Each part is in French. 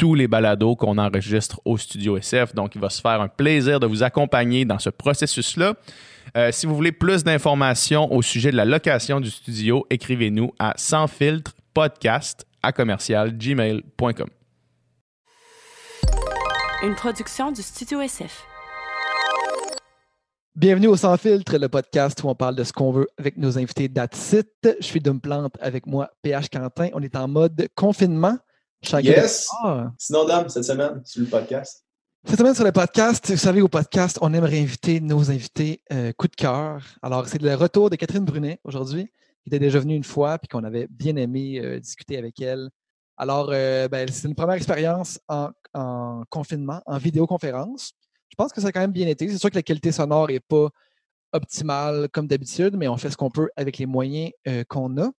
tous les balados qu'on enregistre au Studio SF. Donc, il va se faire un plaisir de vous accompagner dans ce processus-là. Euh, si vous voulez plus d'informations au sujet de la location du studio, écrivez-nous à sans filtre podcast à commercial gmail.com. Une production du Studio SF. Bienvenue au Sans Filtre, le podcast où on parle de ce qu'on veut avec nos invités d'Atsit. Je suis Dom Plante avec moi, PH Quentin. On est en mode confinement. Yes! Ah. Sinon, Dom, cette semaine, sur le podcast. Cette semaine sur le podcast, vous savez, au podcast, on aimerait inviter nos invités euh, coup de cœur. Alors, c'est le retour de Catherine Brunet aujourd'hui, qui était déjà venue une fois puis qu'on avait bien aimé euh, discuter avec elle. Alors, euh, ben, c'est une première expérience en, en, confinement, en vidéoconférence. Je pense que ça a quand même bien été. C'est sûr que la qualité sonore n'est pas optimale comme d'habitude, mais on fait ce qu'on peut avec les moyens qu'on a.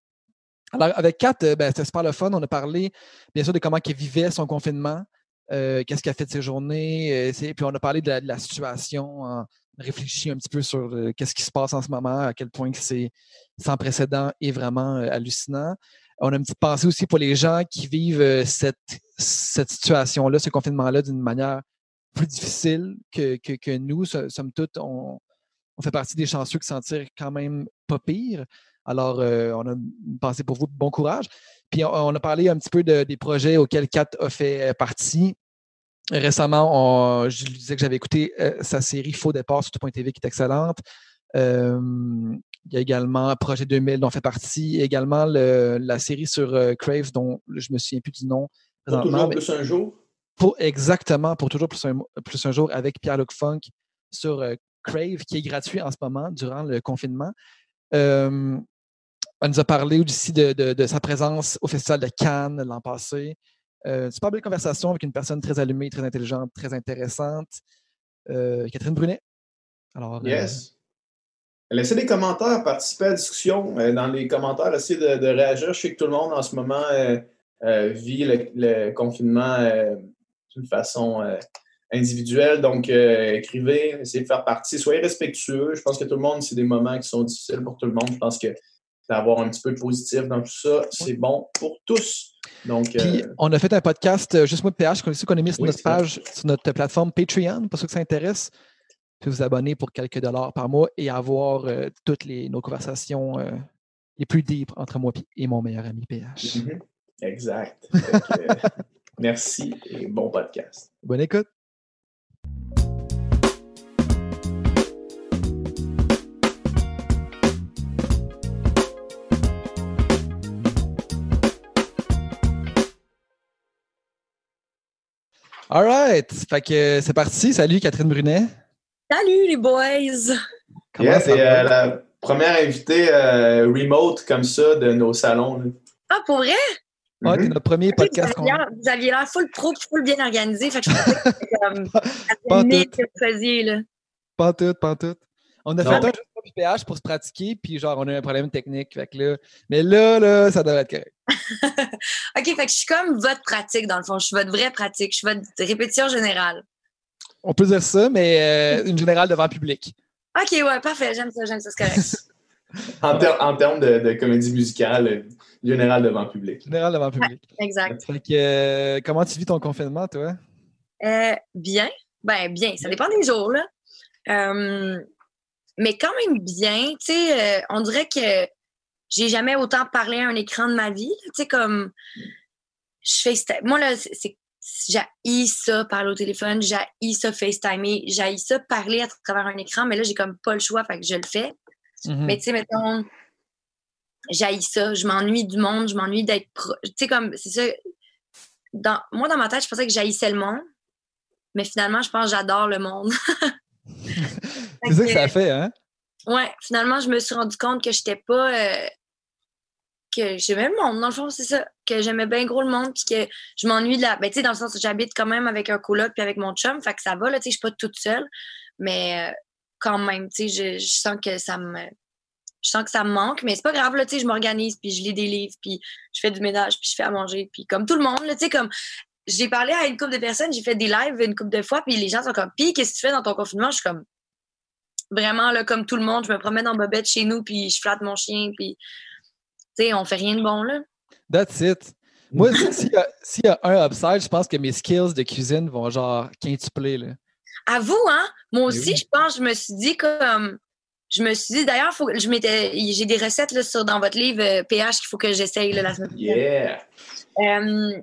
Alors, avec Kat, euh, ben, c'était super le fun. On a parlé, bien sûr, de comment elle vivait son confinement, euh, qu'est-ce qu'elle a fait de ses journées. Euh, puis on a parlé de la, situation, on a réfléchi un petit peu sur qu'est-ce qui se passe en ce moment, à quel point c'est sans précédent et vraiment hallucinant. On a une petite pensée aussi pour les gens qui vivent cette, situation-là, ce confinement-là, d'une manière plus difficile que, nous. Somme toute, on, on fait partie des chanceux qui s'en tirent quand même pas pire. Alors, euh, on a une pensée pour vous, bon courage. Puis, on, a parlé un petit peu des projets auxquels Kat a fait euh, partie. Récemment, je lui disais que j'avais écouté euh, sa série Faux départ sur tout.tv qui est excellente. il y a également Projet 2000 dont fait partie, également la série sur Crave dont je me souviens plus du nom. Pour toujours plus un jour? Pour, exactement, pour toujours plus un, plus un jour avec Pierre-Luc Funk sur Crave qui est gratuit en ce moment durant le confinement. Elle nous a parlé aussi de, sa présence au Festival de Cannes l'an passé. Euh, super belle conversation avec une personne très allumée, très intelligente, très intéressante. Euh, Catherine Brunet? Alors, euh, yes. Laissez des commentaires, participez à la discussion. dans les commentaires, essayez de, réagir. Je sais que tout le monde en ce moment vit le, confinement d'une façon individuelle. Donc, écrivez, essayez de faire partie. Soyez respectueux. Je pense que tout le monde, c'est des moments qui sont difficiles pour tout le monde. Je pense que d'avoir un petit peu de positif dans tout ça, c'est bon pour tous. Donc, Puis, euh, on a fait un podcast, euh, juste moi de PH, qu'on a mis sur notre page, sur notre plateforme Patreon, pour ceux que ça intéresse. Pouvez vous abonner pour quelques dollars par mois et avoir euh, toutes les, nos conversations les plus deep entre moi et mon meilleur ami PH. Mm-hmm. Exact. merci et bon podcast. Bonne écoute. All right. Fait que c'est parti. Salut, Catherine Brunet. Salut, les boys. Comment c'est euh, la première invitée euh, remote comme ça de nos salons. Ah, pour vrai? Ouais, c'est notre premier podcast. Vous aviez l'air full pro, full bien organisé. Fait que je pensais que c'était comme. pas tout. là. Pas tout, pas tout. On a fait un de PH pour se pratiquer, puis genre, on a eu un problème technique. Fait que là, mais là, là, ça devrait être correct. OK, fait que je suis comme votre pratique, dans le fond. Je suis votre vraie pratique. Je suis votre répétition générale. On peut dire ça, mais euh, une générale devant le public. OK, ouais, parfait. J'aime ça, j'aime ça, c'est correct. en, termes de, comédie musicale, euh, générale devant le public. Générale devant public. exact. Fait que, euh, comment tu vis ton confinement, toi? bien. Ben, bien. Ça dépend des jours, là. Mais quand même bien. Tu sais, on dirait que j'ai jamais autant parlé à un écran de ma vie. Tu sais, comme, je fais, moi, là, c'est, j'ai ça parler au téléphone, j'ai ça FaceTimer, j'ai ça parler à travers un écran, mais là, j'ai comme pas le choix, fait que je le fais. Mm-hmm. Mais tu sais, mettons, j'haïs ça. Je m'ennuie du monde, je m'ennuie d'être. Tu sais, comme, c'est ça. Dans, moi, dans ma tête, je pensais que j'haïssais le monde. Mais finalement, je pense que j'adore le monde. c'est ça que ça fait, hein? Ouais, finalement, je me suis rendu compte que j'étais pas. Euh, que j'aimais le monde, dans le fond, c'est ça. Que j'aimais bien gros le monde, puis que je m'ennuie de la. Ben, tu sais, dans le sens où j'habite quand même avec un coloc puis avec mon chum, fait que ça va, là, tu sais, je suis pas toute seule. Mais euh, quand même, tu sais, je, sens que ça me. Je sens que ça me manque, mais c'est pas grave, là, tu sais, je m'organise, puis je lis des livres, puis je fais du ménage, puis je fais à manger, puis comme tout le monde, là, tu sais, comme j'ai parlé à une couple de personnes, j'ai fait des lives une couple de fois, puis les gens sont comme, puis qu'est-ce que tu fais dans ton confinement? Je suis comme, vraiment, là, comme tout le monde, je me promène en bobette chez nous, puis je flatte mon chien, puis, tu sais, on fait rien de bon, là. That's it. Moi, s'il y, a un upside, je pense que mes skills de cuisine vont genre quintupler, là. À vous, hein? Moi aussi, je pense, je me suis dit comme. Je me suis dit, d'ailleurs, faut, je m'étais, j'ai des recettes là, sur, dans votre livre PH euh, qu'il faut que j'essaye la semaine prochaine. Yeah! Euh,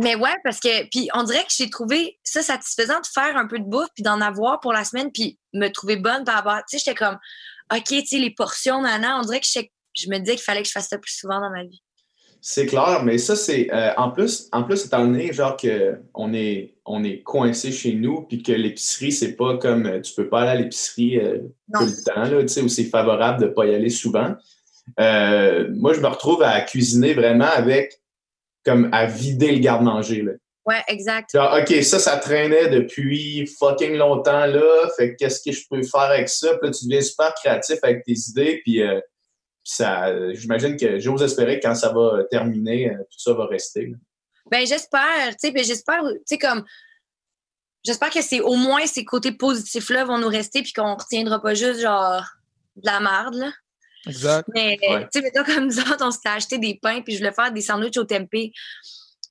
mais ouais, parce que, puis on dirait que j'ai trouvé ça satisfaisant de faire un peu de bouffe, puis d'en avoir pour la semaine, puis me trouver bonne par rapport, tu sais, j'étais comme, OK, tu sais, les portions, nana, on dirait que je, me disais qu'il fallait que je fasse ça plus souvent dans ma vie. C'est clair, mais ça, c'est, euh, en plus, en plus, étant donné, genre, qu'on est, on est coincé chez nous, puis que l'épicerie, c'est pas comme, euh, tu peux pas aller à l'épicerie euh, tout le temps, là, tu sais, où c'est favorable de pas y aller souvent. moi, je me retrouve à cuisiner vraiment avec comme à vider le garde-manger. Ouais, exact. OK, ça, ça traînait depuis fucking longtemps là. Fait qu'est-ce que je peux faire avec ça? Puis là, tu deviens super créatif avec tes idées. Puis euh, ça, j'imagine que j'ose espérer que quand ça va terminer, euh, tout ça va rester. Ben, j'espère. Tu sais, j'espère, tu sais, comme. J'espère que c'est au moins ces côtés positifs-là vont nous rester puis qu'on retiendra pas juste genre de la merde, là. Exact. Mais, tu sais, comme nous autres, on s'était acheté des pains, puis je voulais faire des sandwichs au tempeh.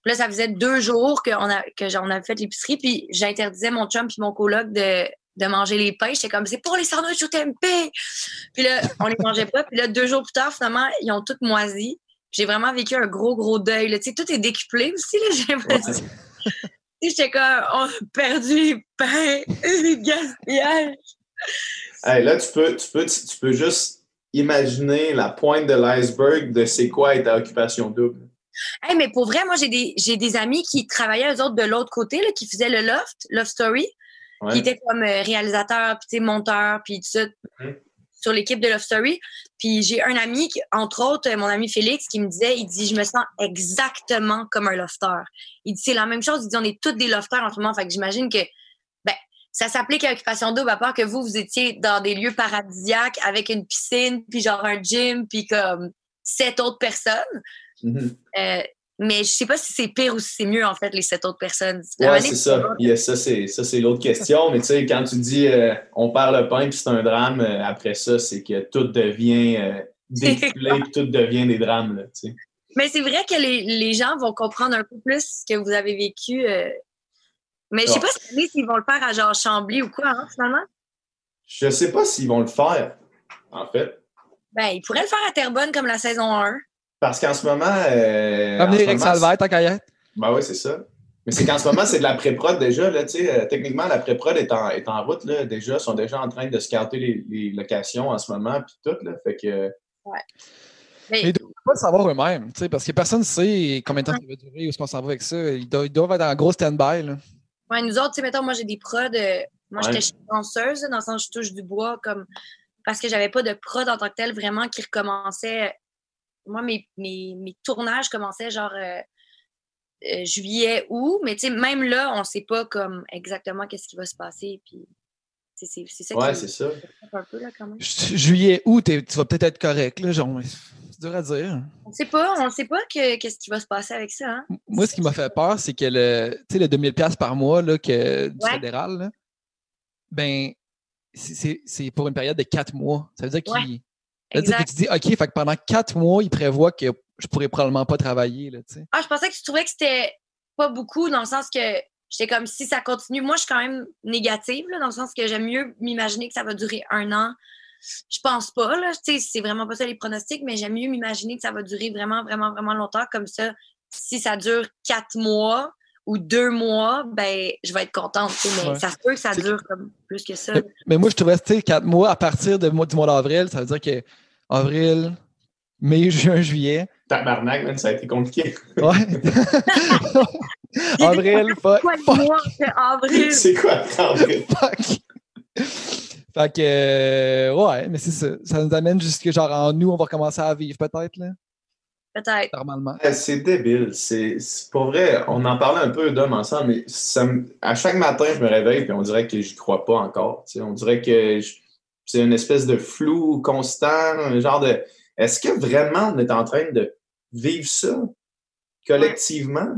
Puis là, ça faisait deux jours qu'on a, que j'en avait fait l'épicerie, puis j'interdisais mon chum puis mon coloc de, de manger les pains. J'étais comme, c'est pour les sandwichs au tempeh! Puis là, on les mangeait pas. Puis là, deux jours plus tard, finalement, ils ont toutes moisi. J'ai vraiment vécu un gros, gros deuil. Tu sais, tout est décuplé aussi, là, j'ai l'impression. J'étais comme, on a perdu les pains, les gaspillages. Hey, là, tu peux, tu peux, tu peux juste imaginer la pointe de l'iceberg de c'est quoi être à occupation double. Hey, mais pour vrai, moi, j'ai des, j'ai des amis qui travaillaient, eux autres, de l'autre côté, là, qui faisaient le loft, Love Story, qui étaient comme euh, réalisateurs, puis monteur, puis tout ça, mm-hmm. sur l'équipe de Love Story. Puis j'ai un ami, entre autres, mon ami Félix, qui me disait, il dit, je me sens exactement comme un lofter. Il dit, c'est la même chose. Il dit, on est tous des lofters en ce moment. Fait que j'imagine que ça s'applique à Occupation Double, à part que vous, vous étiez dans des lieux paradisiaques avec une piscine, puis genre un gym, puis comme sept autres personnes. Mm-hmm. Euh, mais je sais pas si c'est pire ou si c'est mieux, en fait, les sept autres personnes. Ouais, c'est ça. ça, c'est l'autre question. Mais tu sais, quand tu dis euh, on perd le pain puis c'est un drame, euh, après ça, c'est que tout devient euh, puis tout devient des drames. Là, mais c'est vrai que les, les, gens vont comprendre un peu plus ce que vous avez vécu mais je sais pas s'ils vont le faire à genre Chambly ou quoi, hein, finalement. Je sais pas s'ils vont le faire, en fait. Ben, ils pourraient le faire à Terrebonne comme la saison 1. Parce qu'en ce moment. Euh, Comme Eric Salvaire, ta carrière. Ben oui, c'est ça. Mais c'est qu'en ce moment, c'est de la pré-prod déjà. Là, euh, techniquement, la pré-prod est en, est en route là, déjà. Ils sont déjà en train de scarter les, les locations en ce moment. Puis tout. Là, fait que. Ouais. Mais, ils ne doivent pas le savoir eux-mêmes, parce que personne ne sait combien de temps ça va durer, où est-ce qu'on s'en va avec ça. Ils doivent, ils doivent être en gros stand-by. Ouais, nous autres, tu sais, mettons, moi, j'ai des prods. Euh, moi, j'étais chanceuse, dans le sens où je touche du bois, comme parce que j'avais pas de prod en tant que tel vraiment qui recommençait. Moi, mes, mes, mes tournages commençaient genre euh, euh, juillet, août, mais tu sais, même là, on sait pas comme exactement qu'est-ce qui va se passer. Puis c'est ça ouais, c'est ça. Un peu, là, quand même. Juillet, août, tu vas peut-être être correct, là, genre. C'est dur à dire. On ne sait pas, on sait pas qu'est-ce qui va se passer avec ça. Hein. Moi, ce qui m'a fait peur, c'est que le, le 2000$ par mois là, que, du fédéral, là, ben, c'est pour une période de quatre mois. Ça veut dire qu'il. Ouais. que tu dis, OK, fait que pendant quatre mois, il prévoit que je pourrais probablement pas travailler. Là, ah, je pensais que tu trouvais que c'était pas beaucoup dans le sens que j'étais comme si ça continue. Moi, je suis quand même négative, là, dans le sens que j'aime mieux m'imaginer que ça va durer un an, je pense pas, là. C'est vraiment pas ça les pronostics, mais j'aime mieux m'imaginer que ça va durer vraiment, vraiment, vraiment longtemps. Comme ça, si ça dure quatre mois ou deux mois, ben, je vais être contente. Mais ça se peut que ça dure comme plus que ça. Mais, moi, je trouvais, tu quatre mois à partir de, du mois d'avril, ça veut dire que avril, mai, juin, juillet. Tabarnak, man, ça a été compliqué. Ouais. avril, fuck. Quoi de fuck, moi, c'est avril? c'est quoi, avril? fuck. Fait que, euh, ouais, mais c'est ça. Ça nous amène jusque genre en nous, on va commencer à vivre peut-être, là, Peut-être. normalement. Ouais, C'est débile. C'est pour vrai, on en parlait un peu d'hommes ensemble, mais ça me- à chaque matin, je me réveille et on dirait que j'y crois pas encore. tu sais. On dirait que je- c'est une espèce de flou constant, un genre de. Est-ce que vraiment on est en train de vivre ça collectivement?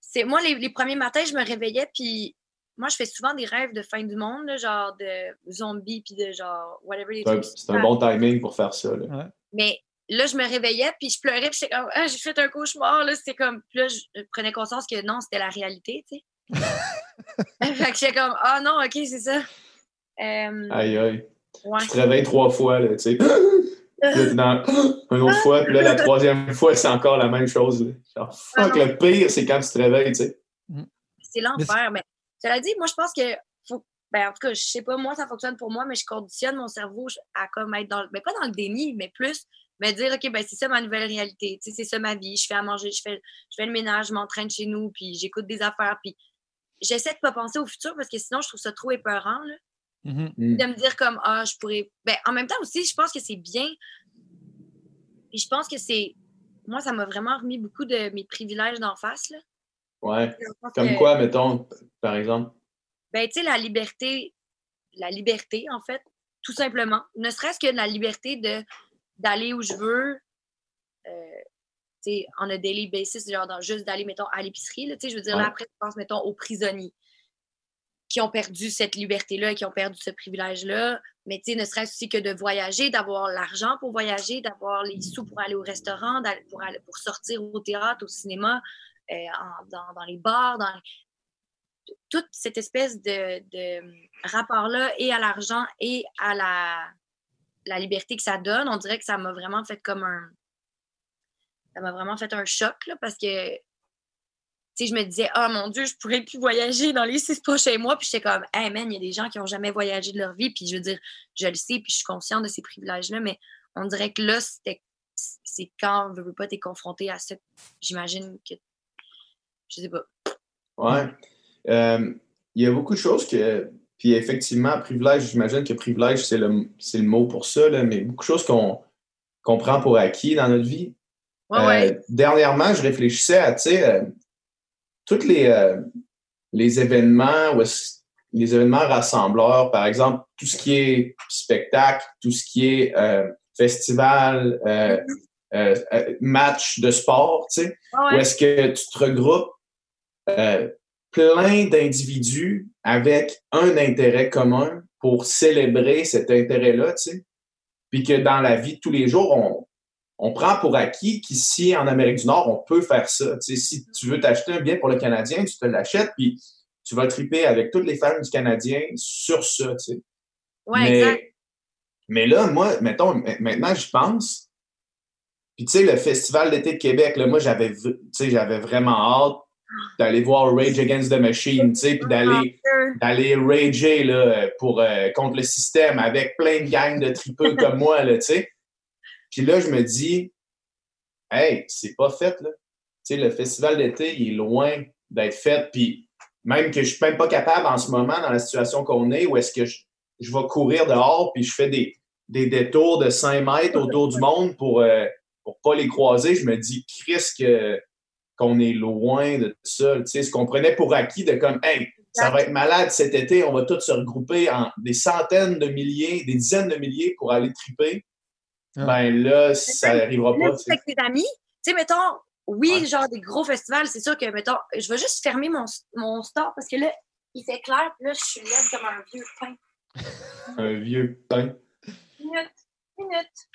C'est moi les, les premiers matins, je me réveillais puis moi je fais souvent des rêves de fin du monde, là, genre de zombies puis de genre whatever. C'est un, trucs c'est un bon timing pour faire ça. là. Mais là, je me réveillais, puis je pleurais, puis j'étais comme, ah, j'ai fait un cauchemar, là. C'était comme, puis là, je prenais conscience que non, c'était la réalité, tu sais. fait que j'étais comme, ah non, ok, c'est ça. Euh, Aïe, aïe. ouais. Tu te réveilles trois fois, là, tu sais. Dans une autre fois, puis là, la troisième fois, c'est encore la même chose. là. Genre, fuck, le pire, c'est quand tu te réveilles, tu sais. C'est l'enfer. Mais cela dit, moi, je pense que faut. Ben, en tout cas, je sais pas, moi, ça fonctionne pour moi, mais je conditionne mon cerveau à comme être dans le. Ben, pas dans le déni, mais plus me dire, OK, ben, c'est ça ma nouvelle réalité. Tu sais, c'est ça ma vie. Je fais à manger, je fais, je fais le ménage, je m'entraîne chez nous, puis j'écoute des affaires, puis j'essaie de pas penser au futur parce que sinon, je trouve ça trop épeurant, là. Mhm. de me dire comme ah je pourrais ben en même temps aussi je pense que c'est bien puis je pense que c'est moi ça m'a vraiment remis beaucoup de mes privilèges d'en face là Ouais. Comme que, quoi, mettons, par exemple? ben tu sais la liberté la liberté en fait tout simplement ne serait-ce que la liberté de d'aller où je veux euh, tu sais on a daily basis genre dans- juste d'aller mettons à l'épicerie là tu sais je veux dire là après je pense mettons aux prisonniers qui ont perdu cette liberté-là, qui ont perdu ce privilège-là. Mais tu sais, ne serait-ce aussi que de voyager, d'avoir l'argent pour voyager, d'avoir les sous pour aller au restaurant, pour, aller, pour sortir au théâtre, au cinéma, euh, dans, les bars, dans toute cette espèce de, de rapport-là et à l'argent et à la, liberté que ça donne, on dirait que ça m'a vraiment fait comme un. Ça m'a vraiment fait un choc, là, parce que tu sais, je me disais, ah mon Dieu, je pourrais plus voyager dans les six prochains mois. Puis j'étais comme, hey man, il y a des gens qui n'ont jamais voyagé de leur vie. Puis je veux dire, je le sais, puis je suis consciente de ces privilèges-là, mais on dirait que là, c'était c'est quand, veux, veux pas, t'es confronté à ça. J'imagine que. Je sais pas. Ouais. Euh, Il y a beaucoup de choses que. Puis effectivement, privilège, j'imagine que privilège, c'est le, c'est le mot pour ça, là, mais beaucoup de choses qu'on qu'on prend pour acquis dans notre vie. Ouais, Euh, ouais. Dernièrement, je réfléchissais à, tu sais, euh, tous les, euh, les événements, les événements rassembleurs, par exemple, tout ce qui est spectacle, tout ce qui est euh, festival, euh, euh, match de sport, tu sais, Ouais, où est-ce que tu te regroupes euh, plein d'individus avec un intérêt commun pour célébrer cet intérêt-là, tu sais. Puis que dans la vie de tous les jours, on, on prend pour acquis qu'ici, en Amérique du Nord, on peut faire ça. Tu sais, si tu veux t'acheter un bien pour le Canadien, tu te l'achètes, puis tu vas triper avec toutes les fans du Canadien sur ça, tu sais. Ouais, mais, exact. mais là, moi, mettons, maintenant, j'y pense. Puis, tu sais, le Festival d'été de Québec, là, moi, j'avais, v- tu sais, j'avais vraiment hâte d'aller voir Rage Against the Machine, tu sais, puis d'aller, Euh, d'aller rager, là, pour, euh, contre le système avec plein de gangs de tripeux comme moi, là, tu sais. Puis là, je me dis, hey, c'est pas fait, là. Tu sais, le festival d'été, il est loin d'être fait. Puis même que je suis même pas capable en ce moment, dans la situation qu'on est, où est-ce que je, je vais courir dehors, puis je fais des, des détours de 5 mètres autour du monde pour, euh, pour pas les croiser. Je me dis, Chris, que, qu'on est loin de tout ça. Tu sais, ce qu'on prenait pour acquis de comme, hey, ça va être malade cet été, on va tous se regrouper en des centaines de milliers, des dizaines de milliers pour aller triper. Ah. Ben là, ça n'arrivera Là, pas. avec tes amis, tu sais, mettons, oui, Ouais. genre des gros festivals, c'est sûr que, mettons, je vais juste fermer mon, mon store parce que là, il fait clair, puis là, je suis laide comme un vieux pain. Un vieux pain. Minute, minute.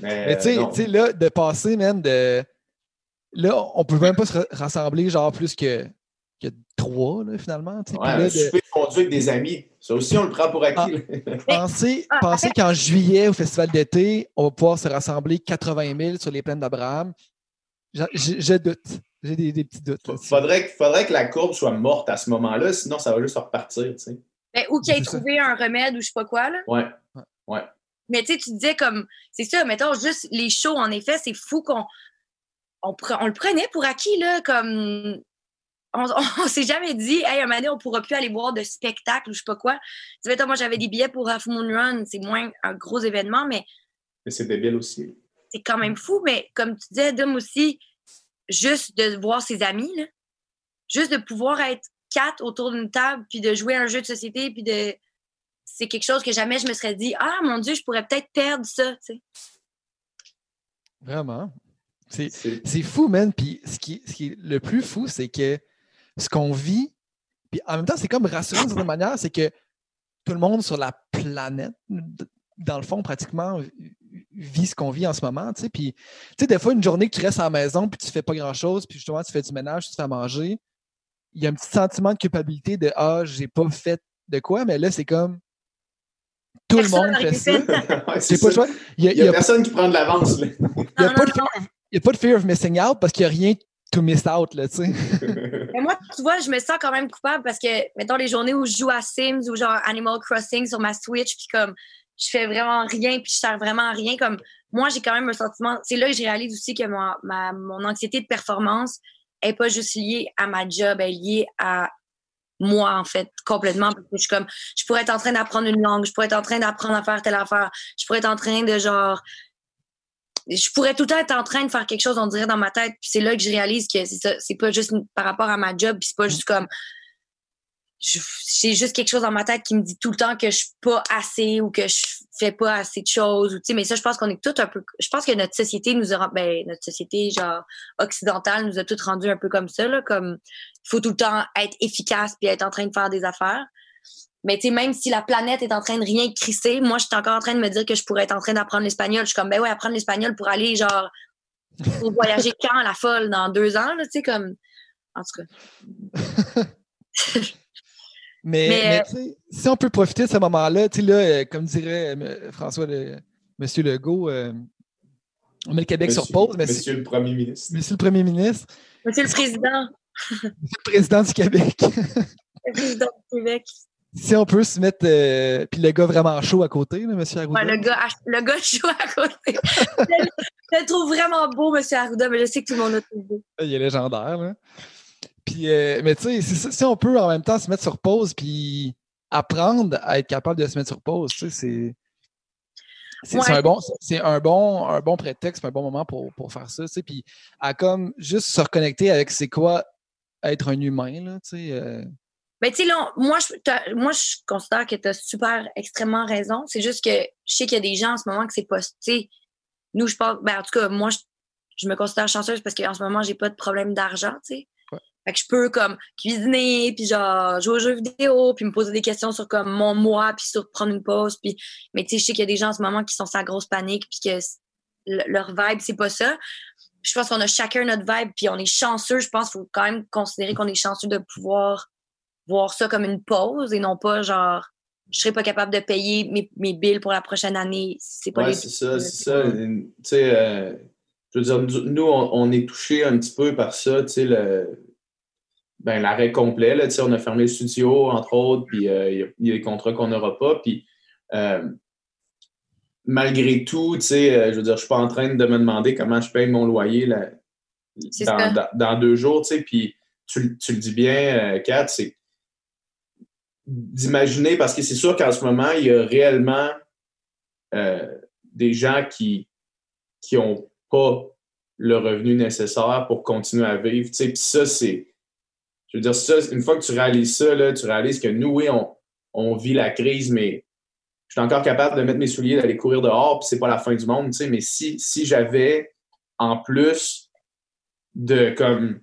Mais, Mais tu sais- non. tu sais, là, de passer, man, de. Là, on peut même pas se ra- rassembler, genre, plus que, que trois, là, finalement. tu sais. Ouais, là, un de souper conduit avec des amis. Ça aussi, on le prend pour acquis. Ah, penser en qu'en juillet, au festival d'été, on va pouvoir se rassembler 80 000 sur les plaines d'Abraham. Je, je- je doute. J'ai des, des petits doutes. là-dessus. faudrait, que- faudrait que la courbe soit morte à ce moment-là, sinon ça va juste repartir. Tu sais. Ben, ou qu'il ait trouvé un remède ou je sais pas quoi, là. Ouais. Ouais. Mais tu sais, tu disais comme, c'est ça, mettons, juste les shows, en effet, c'est fou qu'on on, le prenait pour acquis, là, comme on, on, s'est jamais dit, hey, un moment donné, on pourra plus aller voir de spectacle ou je sais pas quoi. Tu sais, moi, j'avais des billets pour Half Moon Run, c'est moins un gros événement, mais. Mais c'est débile aussi. C'est quand même fou, mais comme tu disais, Dom aussi, juste de voir ses amis, là, juste de pouvoir être quatre autour d'une table, puis de jouer un jeu de société, puis de. C'est quelque chose que jamais je me serais dit, ah mon Dieu, je pourrais peut-être perdre ça, tu sais. Vraiment. C'est fou, man. Puis ce qui, ce qui est le plus fou, c'est que ce qu'on vit, puis en même temps, c'est comme rassurant d'une certaine manière, c'est que tout le monde sur la planète, dans le fond, pratiquement, vit ce qu'on vit en ce moment. Tu sais. Puis, tu sais, des fois, une journée que tu restes à la maison, puis tu fais pas grand-chose, puis justement, tu fais du ménage, tu te fais manger, il y a un petit sentiment de culpabilité de Ah, j'ai pas fait de quoi, mais là, c'est comme tout le monde fait ça. Il n'y a, personne qui prend de l'avance. Il n'y a, pas de fear of missing out parce qu'il n'y a rien to miss out, là, tu sais. Mais moi, tu vois, je me sens quand même coupable parce que, mettons, les journées où je joue à Sims ou genre Animal Crossing sur ma Switch, puis comme je fais vraiment rien, puis je sers vraiment à rien, comme moi, j'ai quand même un sentiment. C'est là que je réalise aussi que ma, ma, mon anxiété de performance n'est pas juste liée à ma job, elle est liée à moi, en fait, complètement. Parce que je suis comme, je pourrais être en train d'apprendre une langue, je pourrais être en train d'apprendre à faire telle affaire, je pourrais être en train de genre je pourrais tout le temps être en train de faire quelque chose, on dirait, dans ma tête. Puis c'est là que je réalise que c'est ça. C'est pas juste par rapport à ma job, puis c'est pas juste comme. J'ai juste quelque chose dans ma tête qui me dit tout le temps que je suis pas assez ou que je fais pas assez de choses. Ou, mais ça, je pense qu'on est tout un peu. Je pense que notre société nous a. Ben, notre société, genre, occidentale, nous a toutes rendu un peu comme ça, là. Comme, faut tout le temps être efficace puis être en train de faire des affaires. Mais tu sais, même si la planète est en train de rien crisser, moi, je suis encore en train de me dire que je pourrais être en train d'apprendre l'espagnol. Je suis comme, ben ouais, apprendre l'espagnol pour aller, genre, pour voyager quand à la folle dans deux ans, tu sais, comme. En tout cas. mais, mais, si on peut profiter de ce moment-là, tu sais, là, euh, comme dirait euh, François, le, Monsieur Legault, euh, on met le Québec sur pause. Mais monsieur le Premier ministre. Monsieur le Premier ministre. Monsieur le Président. Monsieur le Président du Québec. le Président du Québec. Si on peut se mettre. Euh, puis le gars vraiment chaud à côté, là, M. Arruda. Ouais, le, gars, le gars chaud à côté. je, le trouve vraiment beau, M. Arruda, mais je sais que tout le monde a trouvé. Il est légendaire. Là. Puis, euh, mais tu sais, si, on peut en même temps se mettre sur pause puis apprendre à être capable de se mettre sur pause, tu sais, c'est. C'est un, bon, un, bon, un bon prétexte, un bon moment pour, pour faire ça. Tu sais, puis à comme juste se reconnecter avec c'est quoi être un humain. Là, tu sais, euh, mais tu sais, là, moi je, moi, je considère que tu as super, extrêmement raison. C'est juste que je sais qu'il y a des gens en ce moment que c'est pas. Tu sais, nous, je parle. Ben, en tout cas, moi, je, me considère chanceuse parce qu'en ce moment, j'ai pas de problème d'argent, tu sais. Fait que je peux comme cuisiner, puis genre jouer aux jeux vidéo, puis me poser des questions sur comme mon moi, puis sur prendre une pause. Puis... Mais tu sais, je sais qu'il y a des gens en ce moment qui sont sa grosse panique, puis que leur vibe, c'est pas ça. Je pense qu'on a chacun notre vibe, puis on est chanceux. Je pense qu'il faut quand même considérer qu'on est chanceux de pouvoir voir ça comme une pause et non pas genre je serais pas capable de payer mes, mes billes pour la prochaine année. C'est pas ouais, c'est ça, c'est ça. Tu sais, euh, je veux dire, nous, on, est touché un petit peu par ça, tu sais, le, ben, l'arrêt complet, là, tu sais, on a fermé le studio, entre autres, puis euh, il y, a des contrats qu'on n'aura pas, puis euh, malgré tout, tu sais, je veux dire, je suis pas en train de me demander comment je paye mon loyer là, dans, dans, deux jours, tu sais, puis tu, tu, le dis bien, Kat, c'est d'imaginer, parce que c'est sûr qu'en ce moment, il y a réellement euh, des gens qui n'ont pas le revenu nécessaire pour continuer à vivre. Puis ça, c'est. Je veux dire, ça, une fois que tu réalises ça, là, tu réalises que nous, oui, on, on vit la crise, mais je suis encore capable de mettre mes souliers, d'aller courir dehors, puis c'est pas la fin du monde, mais si, si j'avais en plus de comme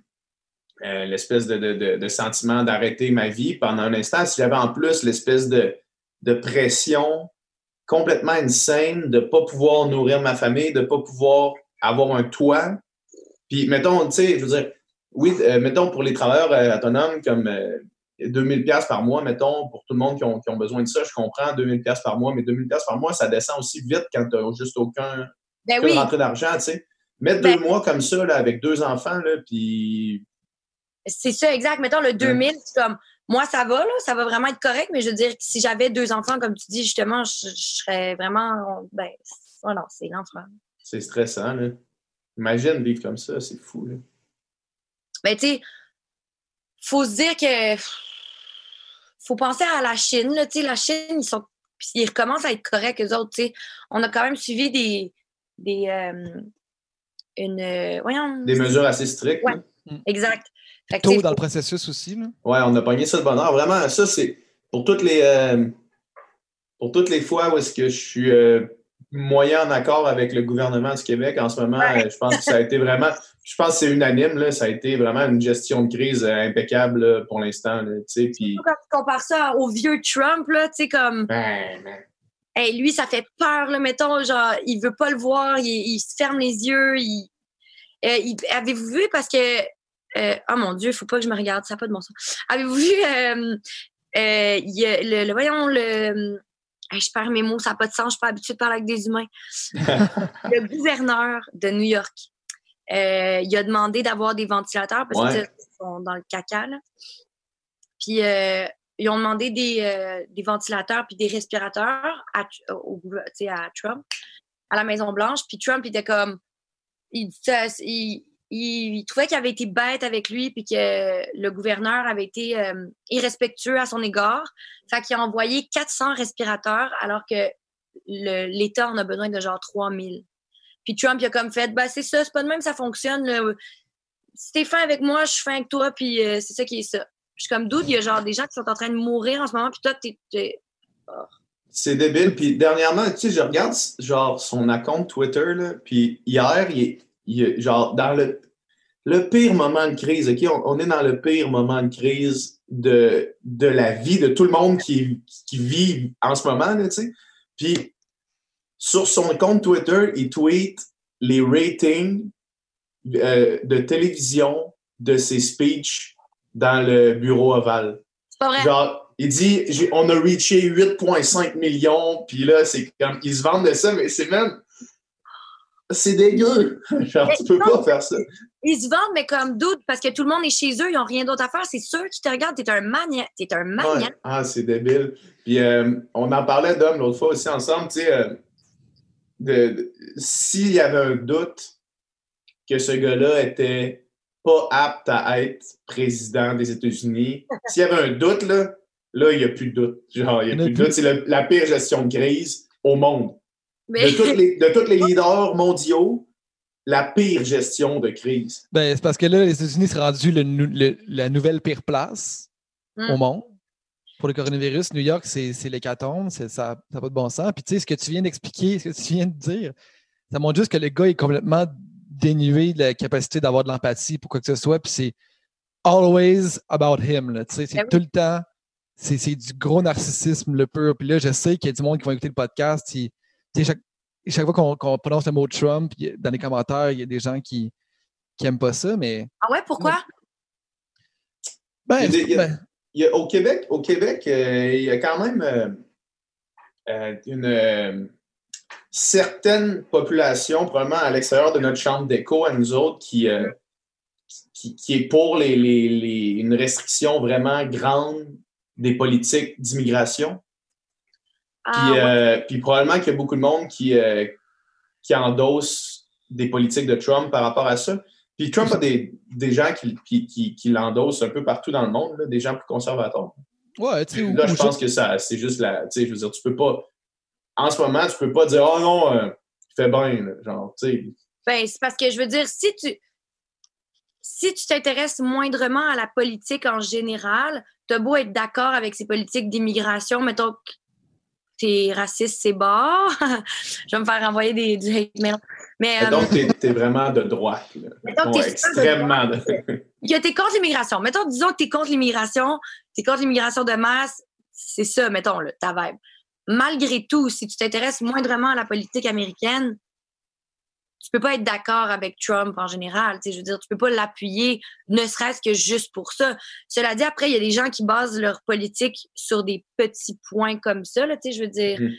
euh, l'espèce de, sentiment d'arrêter ma vie pendant un instant, si j'avais en plus l'espèce de, pression complètement insane de pas pouvoir nourrir ma famille, de pas pouvoir avoir un toit. Puis, mettons, tu sais, je veux dire, oui, euh, mettons pour les travailleurs euh, autonomes comme 2000 pièces par mois, mettons, pour tout le monde qui ont, besoin de ça, je comprends, 2000 pièces par mois, mais 2000 pièces par mois, ça descend aussi vite quand tu n'as juste aucun, ben oui. rentrée d'argent, tu sais. Mettre ben deux mois comme ça, là, avec deux enfants, là, puis c'est ça, exact. Mettons, le 2000, c'est comme, moi, ça va, là, ça va vraiment être correct, mais je veux dire, si j'avais deux enfants, comme tu dis, justement, je, serais vraiment. Ben, voilà, c'est l'enfant. C'est stressant, là. Imagine vivre comme ça, c'est fou, là. Ben, tu sais, faut se dire que. Faut penser à la Chine, là, tu sais, la Chine, ils sont. Ils recommencent à être corrects, eux autres, tu sais. On a quand même suivi des. des euh, une. Euh, voyons. Des mesures assez strictes. Ouais, exact. Tôt dans le processus aussi. Là. Ouais, on a pogné ça de bonheur. Vraiment, ça, c'est pour toutes les euh, pour toutes les fois où est-ce que je suis euh, moyen en accord avec le gouvernement du Québec en ce moment, euh, je pense que ça a été vraiment, je pense que c'est unanime, là, ça a été vraiment une gestion de crise impeccable pour l'instant. Puis... Quand tu compares ça au vieux Trump, là, tu sais, comme. Ben, ben. Hey, lui, ça fait peur, là, mettons, genre, il veut pas le voir, il, se ferme les yeux, il, avez-vous vu parce que euh, oh mon Dieu, il faut pas que je me regarde, ça n'a pas de bon sens. Avez-vous vu euh, euh, le, voyons, le. Je perds mes mots, ça n'a pas de sens, je suis pas habituée de parler avec des humains. le gouverneur de New York. il a demandé d'avoir des ventilateurs parce qu'ils sont dans le caca. Puis ils ont demandé des, ventilateurs puis des respirateurs à, à Trump, à la Maison-Blanche. Puis Trump était comme. Il, il, il, trouvait qu'il avait été bête avec lui puis que le gouverneur avait été euh, irrespectueux à son égard. Fait qu'il a envoyé 400 respirateurs alors que l'État en a besoin de genre 3000. Puis Trump, il a comme fait, bah c'est ça, c'est pas de même ça fonctionne. Si t'es fin avec moi, je suis fin avec toi, puis euh, c'est ça qui est ça. Je suis comme doute, il y a genre des gens qui sont en train de mourir en ce moment, puis toi, t'es... Oh. C'est débile. Puis dernièrement, tu sais, je regarde genre son compte Twitter, là, puis hier, il est genre, dans le, le pire moment de crise, OK? On, est dans le pire moment de crise de, de la vie de tout le monde qui, qui vit en ce moment, tu sais. Puis, sur son compte Twitter, il tweet les ratings euh, de télévision de ses speeches dans le bureau ovale. C'est pas vrai. Genre, il dit, on a reaché 8,5 millions, puis là, c'est comme, ils se vendent de ça, mais c'est même, c'est dégueu. Genre, tu peux pas faire ça. Ils se vendent, mais comme doute, parce que tout le monde est chez eux, ils n'ont rien d'autre à faire. C'est sûr qu'ils te regardent, t'es un maniaque. T'es un maniaque. Ah, c'est débile. Puis euh, on en parlait d'homme l'autre fois aussi ensemble, tu sais, euh, s'il y avait un doute que ce gars-là était pas apte à être président des États-Unis, s'il y avait un doute, là, là, il n'y a plus de doute. Genre, il n'y a plus de doute. C'est la pire gestion de crise au monde. De, tous les, de les leaders mondiaux, la pire gestion de crise. Ben, c'est parce que là, les États-Unis sont rendus la nouvelle pire place au hmm. monde pour le coronavirus. New York, c'est l'hécatombe, ça n'a pas de bon sens. Puis tu sais, ce que tu viens d'expliquer, ce que tu viens de dire, ça montre juste que le gars est complètement dénué de la capacité d'avoir de l'empathie pour quoi que ce soit. Puis c'est always about him. C'est ben tout le temps, c'est du gros narcissisme le pur. Puis là, je sais qu'il y a du monde qui va écouter le podcast. Chaque, chaque, fois qu'on prononce le mot Trump, dans les commentaires, il y a des gens qui n'aiment pas ça, mais. Ah ouais, pourquoi? Ben, au Québec, au Québec euh, il y a quand même euh, euh, une certaine population, probablement à l'extérieur de notre chambre d'écho, à nous autres, qui, qui, est pour les, une restriction vraiment grande des politiques d'immigration. Ah, euh, puis, probablement qu'il y a beaucoup de monde qui, euh, qui endosse des politiques de Trump par rapport à ça. Puis Trump a des, des gens qui, qui, qui, l'endossent un peu partout dans le monde, des gens plus conservateurs. Ouais, tu Là, je pense que ça, c'est juste la. Tu sais, je veux dire, tu peux pas. En ce moment, tu peux pas dire, oh non, euh, fais bien, genre, tu sais. Ben, c'est parce que je veux dire, si tu. Si tu t'intéresses moindrement à la politique en général, tu as beau être d'accord avec ces politiques d'immigration, mettons t'es raciste, c'est bas. je vais me faire envoyer des, du hate mail. Mais, donc, euh, t'es es vraiment de droite. Là. extrêmement de droite. t'es contre l'immigration. Mettons, disons que t'es contre l'immigration, t'es contre l'immigration de masse, c'est ça, mettons, là, ta vibe. Malgré tout, si tu t'intéresses moindrement à la politique américaine, tu peux pas être d'accord avec Trump en général. Je veux dire, tu peux pas l'appuyer, ne serait-ce que juste pour ça. Cela dit, après, il y a des gens qui basent leur politique sur des petits points comme ça. Là, je veux dire, hmm.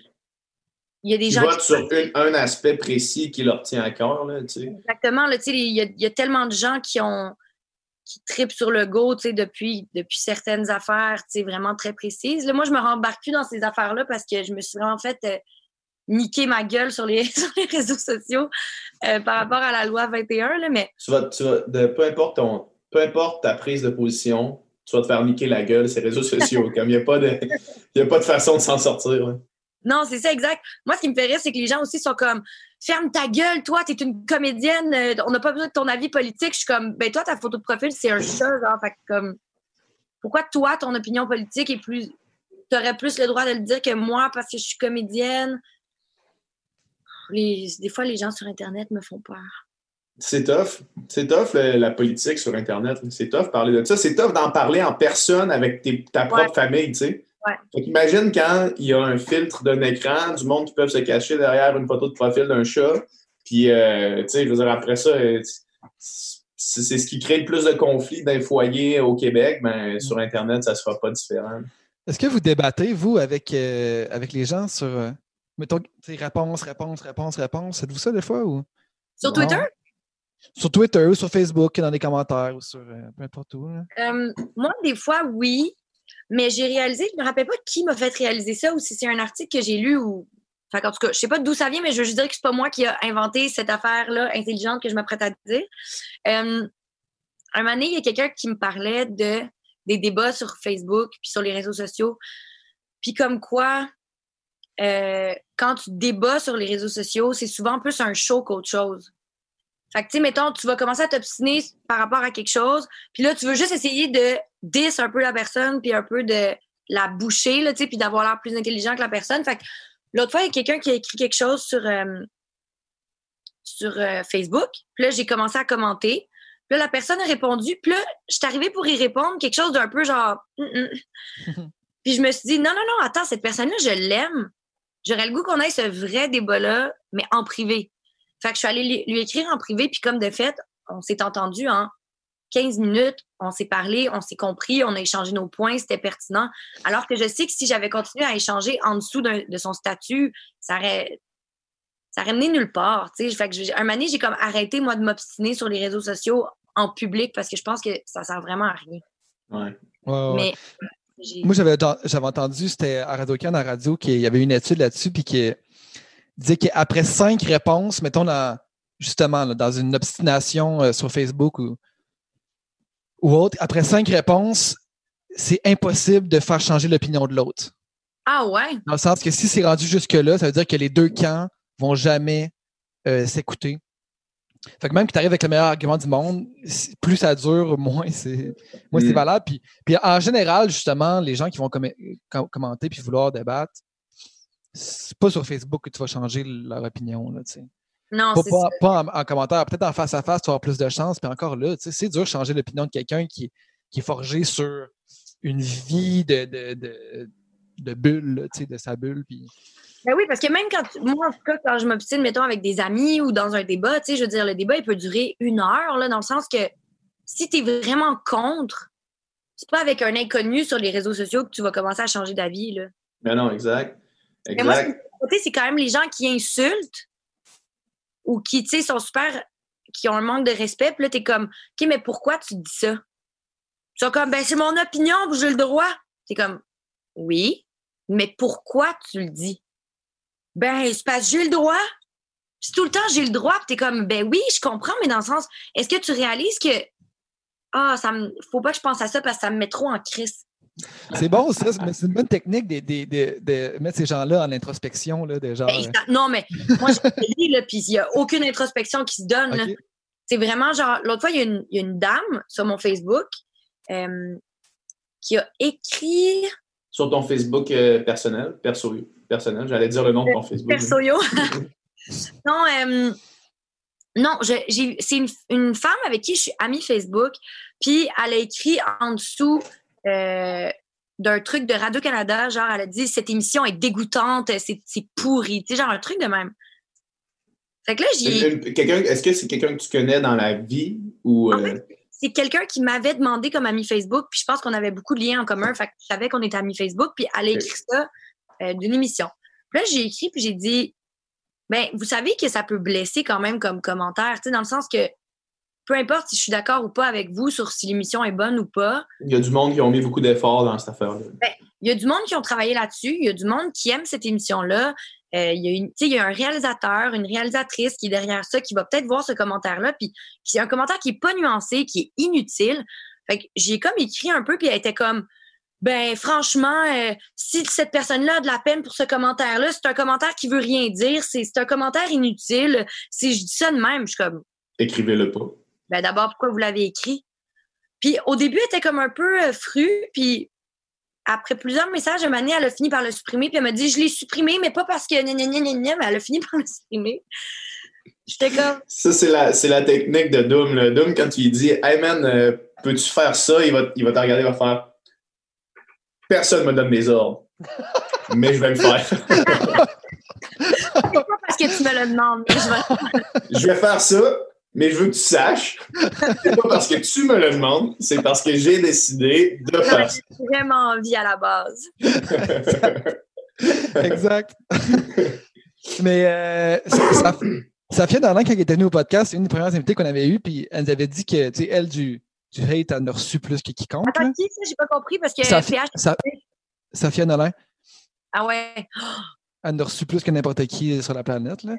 il y a des gens. Qui... sur un aspect précis qui leur tient à cœur. Là, Exactement. Là, il, y a, il y a tellement de gens qui ont qui tripe sur le go, tu sais, depuis, depuis certaines affaires, tu sais, vraiment très précises. Là, moi, je me rembarque plus dans ces affaires-là parce que je me suis vraiment fait euh, niquer ma gueule sur les, sur les réseaux sociaux euh, par rapport à la loi 21, là, mais... Tu vas, tu vas de, peu, importe ton, peu importe ta prise de position, tu vas te faire niquer la gueule ces réseaux sociaux. comme il n'y a, pas de, y a pas de façon de s'en sortir. Non, c'est ça, exact. Moi, ce qui me fait rire, c'est que les gens aussi sont comme ferme ta gueule, toi, t'es une comédienne, euh, on n'a pas besoin de ton avis politique. Je suis comme, ben toi, ta photo de profil, c'est un chat, genre, fait comme, pourquoi toi, ton opinion politique est plus, t'aurais plus le droit de le dire que moi parce que je suis comédienne? Des fois, les gens sur Internet me font peur. C'est tough. C'est tough, la politique sur Internet. C'est tough parler de ça. C'est tough d'en parler en personne avec ta propre famille, tu sais. Imagine quand il y a un filtre d'un écran, du monde qui peut se cacher derrière une photo de profil d'un chat. Puis, euh, tu sais, je veux dire, après ça, euh, c'est ce qui crée le plus de conflits d'un foyer au Québec. Mais ben, sur Internet, ça ne sera pas différent. Est-ce que vous débattez, vous, avec, euh, avec les gens sur, mettons, réponse, réponse, réponse, réponse? Êtes-vous ça des fois? Ou... Sur Twitter? Sur Twitter ou sur Facebook, dans les commentaires ou sur peu importe où. moi, des fois, oui. Mais j'ai réalisé, je me rappelle pas qui m'a fait réaliser ça ou si c'est un article que j'ai lu ou. Enfin, en tout cas, je sais pas d'où ça vient, mais je veux juste dire que c'est pas moi qui a inventé cette affaire-là intelligente que je m'apprête à dire. Euh, un moment donné, il y a quelqu'un qui me parlait de des débats sur Facebook puis sur les réseaux sociaux. Puis comme quoi, euh, quand tu débats sur les réseaux sociaux, c'est souvent plus un show qu'autre chose. Fait que, tu sais, mettons, tu vas commencer à t'obstiner par rapport à quelque chose, puis là, tu veux juste essayer de dis un peu la personne, puis un peu de la boucher, là, tu sais, puis d'avoir l'air plus intelligent que la personne. Fait que l'autre fois, il y a quelqu'un qui a écrit quelque chose sur, euh, sur euh, Facebook, puis là, j'ai commencé à commenter. Puis là, la personne a répondu, puis là, je suis arrivée pour y répondre quelque chose d'un peu genre... Mm, mm. puis je me suis dit, non, non, non, attends, cette personne-là, je l'aime. J'aurais le goût qu'on ait ce vrai débat-là, mais en privé. Fait que je suis allée lui écrire en privé, puis comme de fait, on s'est entendu en 15 minutes, on s'est parlé, on s'est compris, on a échangé nos points, c'était pertinent. Alors que je sais que si j'avais continué à échanger en dessous de son statut, ça aurait, ça aurait mené nulle part. Fait que un moment j'ai comme arrêté, moi, de m'obstiner sur les réseaux sociaux en public parce que je pense que ça sert vraiment à rien. Ouais. Mais moi, j'avais entendu, c'était à Radio-Can, à radio, qu'il y avait une étude là-dessus, puis qui disait qu'après cinq réponses, mettons justement dans une obstination euh, sur Facebook ou, ou autre, après cinq réponses, c'est impossible de faire changer l'opinion de l'autre. Ah ouais? Dans le sens que si c'est rendu jusque-là, ça veut dire que les deux camps vont jamais euh, s'écouter. Fait que même que tu arrives avec le meilleur argument du monde, plus ça dure, moins c'est moins c'est mm. valable. Puis, puis en général, justement, les gens qui vont commenter puis vouloir débattre, c'est pas sur Facebook que tu vas changer leur opinion. Là, non, c'est pas, pas en, commentaire. Peut-être en face à face, tu vas avoir plus de chance. Puis encore là, c'est dur de changer l'opinion de quelqu'un qui, qui est forgé sur une vie de, de, de, de bulle, de sa bulle. Puis... Ben oui, parce que même quand, moi, en tout cas, quand je m'obstine, mettons, avec des amis ou dans un débat, je veux dire, le débat, il peut durer une heure, là, dans le sens que si tu es vraiment contre, c'est pas avec un inconnu sur les réseaux sociaux que tu vas commencer à changer d'avis. Là. Ben non, exact. Mais moi, c'est quand même les gens qui insultent ou qui, tu sais, sont super, qui ont un manque de respect. Puis là, t'es comme, OK, mais pourquoi tu dis ça? Ils sont comme, ben, c'est mon opinion, j'ai le droit. T'es comme, oui, mais pourquoi tu le dis? Ben, c'est parce que j'ai le droit. Tout le temps, j'ai le droit. Puis t'es comme, ben oui, je comprends, mais dans le sens, est-ce que tu réalises que, ah, ça me, faut pas que je pense à ça parce que ça me met trop en crise. C'est bon, ça, mais c'est une bonne technique de, de, de, mettre ces gens-là en introspection. Là, de genre... Ben, non, mais moi, je dit, là, puis il n'y a aucune introspection qui se donne. C'est vraiment genre, l'autre fois, il y, y, a une dame sur mon Facebook euh, qui a écrit. Sur ton Facebook euh, personnel, perso, personnel, j'allais dire le nom de ton Facebook. Persoyo. non, euh, non, c'est une, une, femme avec qui je suis amie Facebook, puis elle a écrit en dessous euh, d'un truc de Radio-Canada, genre, elle a dit cette émission est dégoûtante, c'est pourri, tu sais, genre un truc de même. Fait que là, j'ai. Quelqu'un, est-ce que c'est quelqu'un que tu connais dans la vie ou. Euh? c'est quelqu'un qui m'avait demandé comme ami Facebook, puis je pense qu'on avait beaucoup de liens en commun, fait que je savais qu'on était amis Facebook, puis elle a écrit ça euh, d'une émission. Puis là, j'ai écrit, puis j'ai dit, ben, vous savez que ça peut blesser quand même comme commentaire, tu sais, dans le sens que peu importe si je suis d'accord ou pas avec vous sur si l'émission est bonne ou pas. Il y a du monde qui ont mis beaucoup d'efforts dans cette affaire-là. Ben, il y a du monde qui ont travaillé là-dessus. Il y a du monde qui aime cette émission-là. Euh, il, y a une, il y a un réalisateur, une réalisatrice qui est derrière ça, qui va peut-être voir ce commentaire-là, puis c'est un commentaire qui est pas nuancé, qui est inutile. Fait que j'ai comme écrit un peu, puis elle était comme, ben franchement, euh, si cette personne-là a de la peine pour ce commentaire-là, c'est un commentaire qui veut rien dire, c'est un commentaire inutile. Si je dis ça de même, je suis comme. Écrivez-le pas. Ben d'abord, pourquoi vous l'avez écrit? Puis au début, elle était comme un peu euh, fru, puis après plusieurs messages, une année, elle a fini par le supprimer, puis elle m'a dit Je l'ai supprimé, mais pas parce que mais elle a fini par le supprimer. J'étais comme. Ça, c'est la, la technique de Doom. Là. Doom, quand tu lui dis Hey man, euh, peux-tu faire ça il va, il va te regarder, il va faire Personne ne me donne des ordres. mais je vais le faire. c'est pas parce que tu me le demandes, mais je vais Je vais faire ça, mais je veux que tu saches, c'est pas parce que tu me le demandes, c'est parce que j'ai décidé de faire ça. J'ai vraiment envie à la base. exact. mais euh, ça, ça, fait d'un an quand elle était venue au podcast, c'est une des premières invitées qu'on avait eues, puis elle nous avait dit que, tu sais, elle, du, du hate, elle en a reçu plus que quiconque. Attends, qui ça? J'ai pas compris parce que Safia Nolin. Ah ouais. Elle en a reçu plus que n'importe qui sur la planète. Là.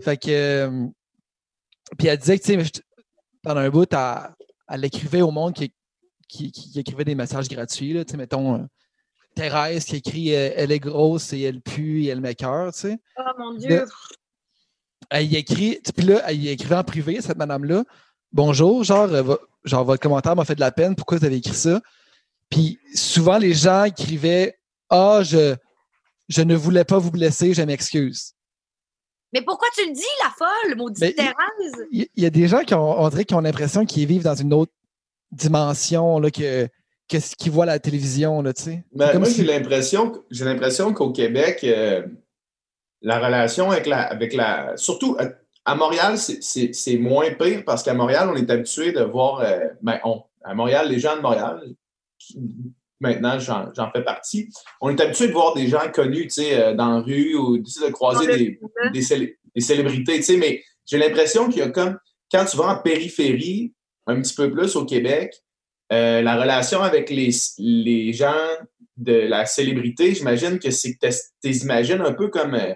Fait que. Euh, puis elle disait que, tu sais, pendant un bout, elle, écrivait au monde qui, qui, écrivait des messages gratuits. Là, mettons, euh, Thérèse qui écrit euh, Elle est grosse et elle pue et elle m'écœure. Tu sais. Oh mon Dieu! elle y écrit, puis là, elle y écrivait en privé, cette madame-là. Bonjour, genre, euh, genre, votre commentaire m'a fait de la peine, pourquoi vous avez écrit ça? Puis souvent, les gens écrivaient Ah, je, je ne voulais pas vous blesser, je m'excuse. Mais pourquoi tu le dis, la folle, maudite Thérèse? Il y, a des gens qui ont, on dirait, qui ont l'impression qu'ils vivent dans une autre dimension là, que, que ce qu'ils voient à la télévision. Là, ben, moi, j'ai l'impression, j'ai l'impression qu'au Québec, euh, la relation avec la, avec la. Surtout à Montréal, c'est moins pire parce qu'à Montréal, on est habitué de voir. Euh, ben, à Montréal, les gens de Montréal, maintenant j'en fais partie, on est habitué de voir des gens connus euh, dans la rue ou de croiser des, des, célébrités, mais j'ai l'impression qu'il y a comme, quand tu vas en périphérie, un petit peu plus au Québec, euh, la relation avec les, les gens de la célébrité, j'imagine que c'est que tu imagines un peu comme, euh,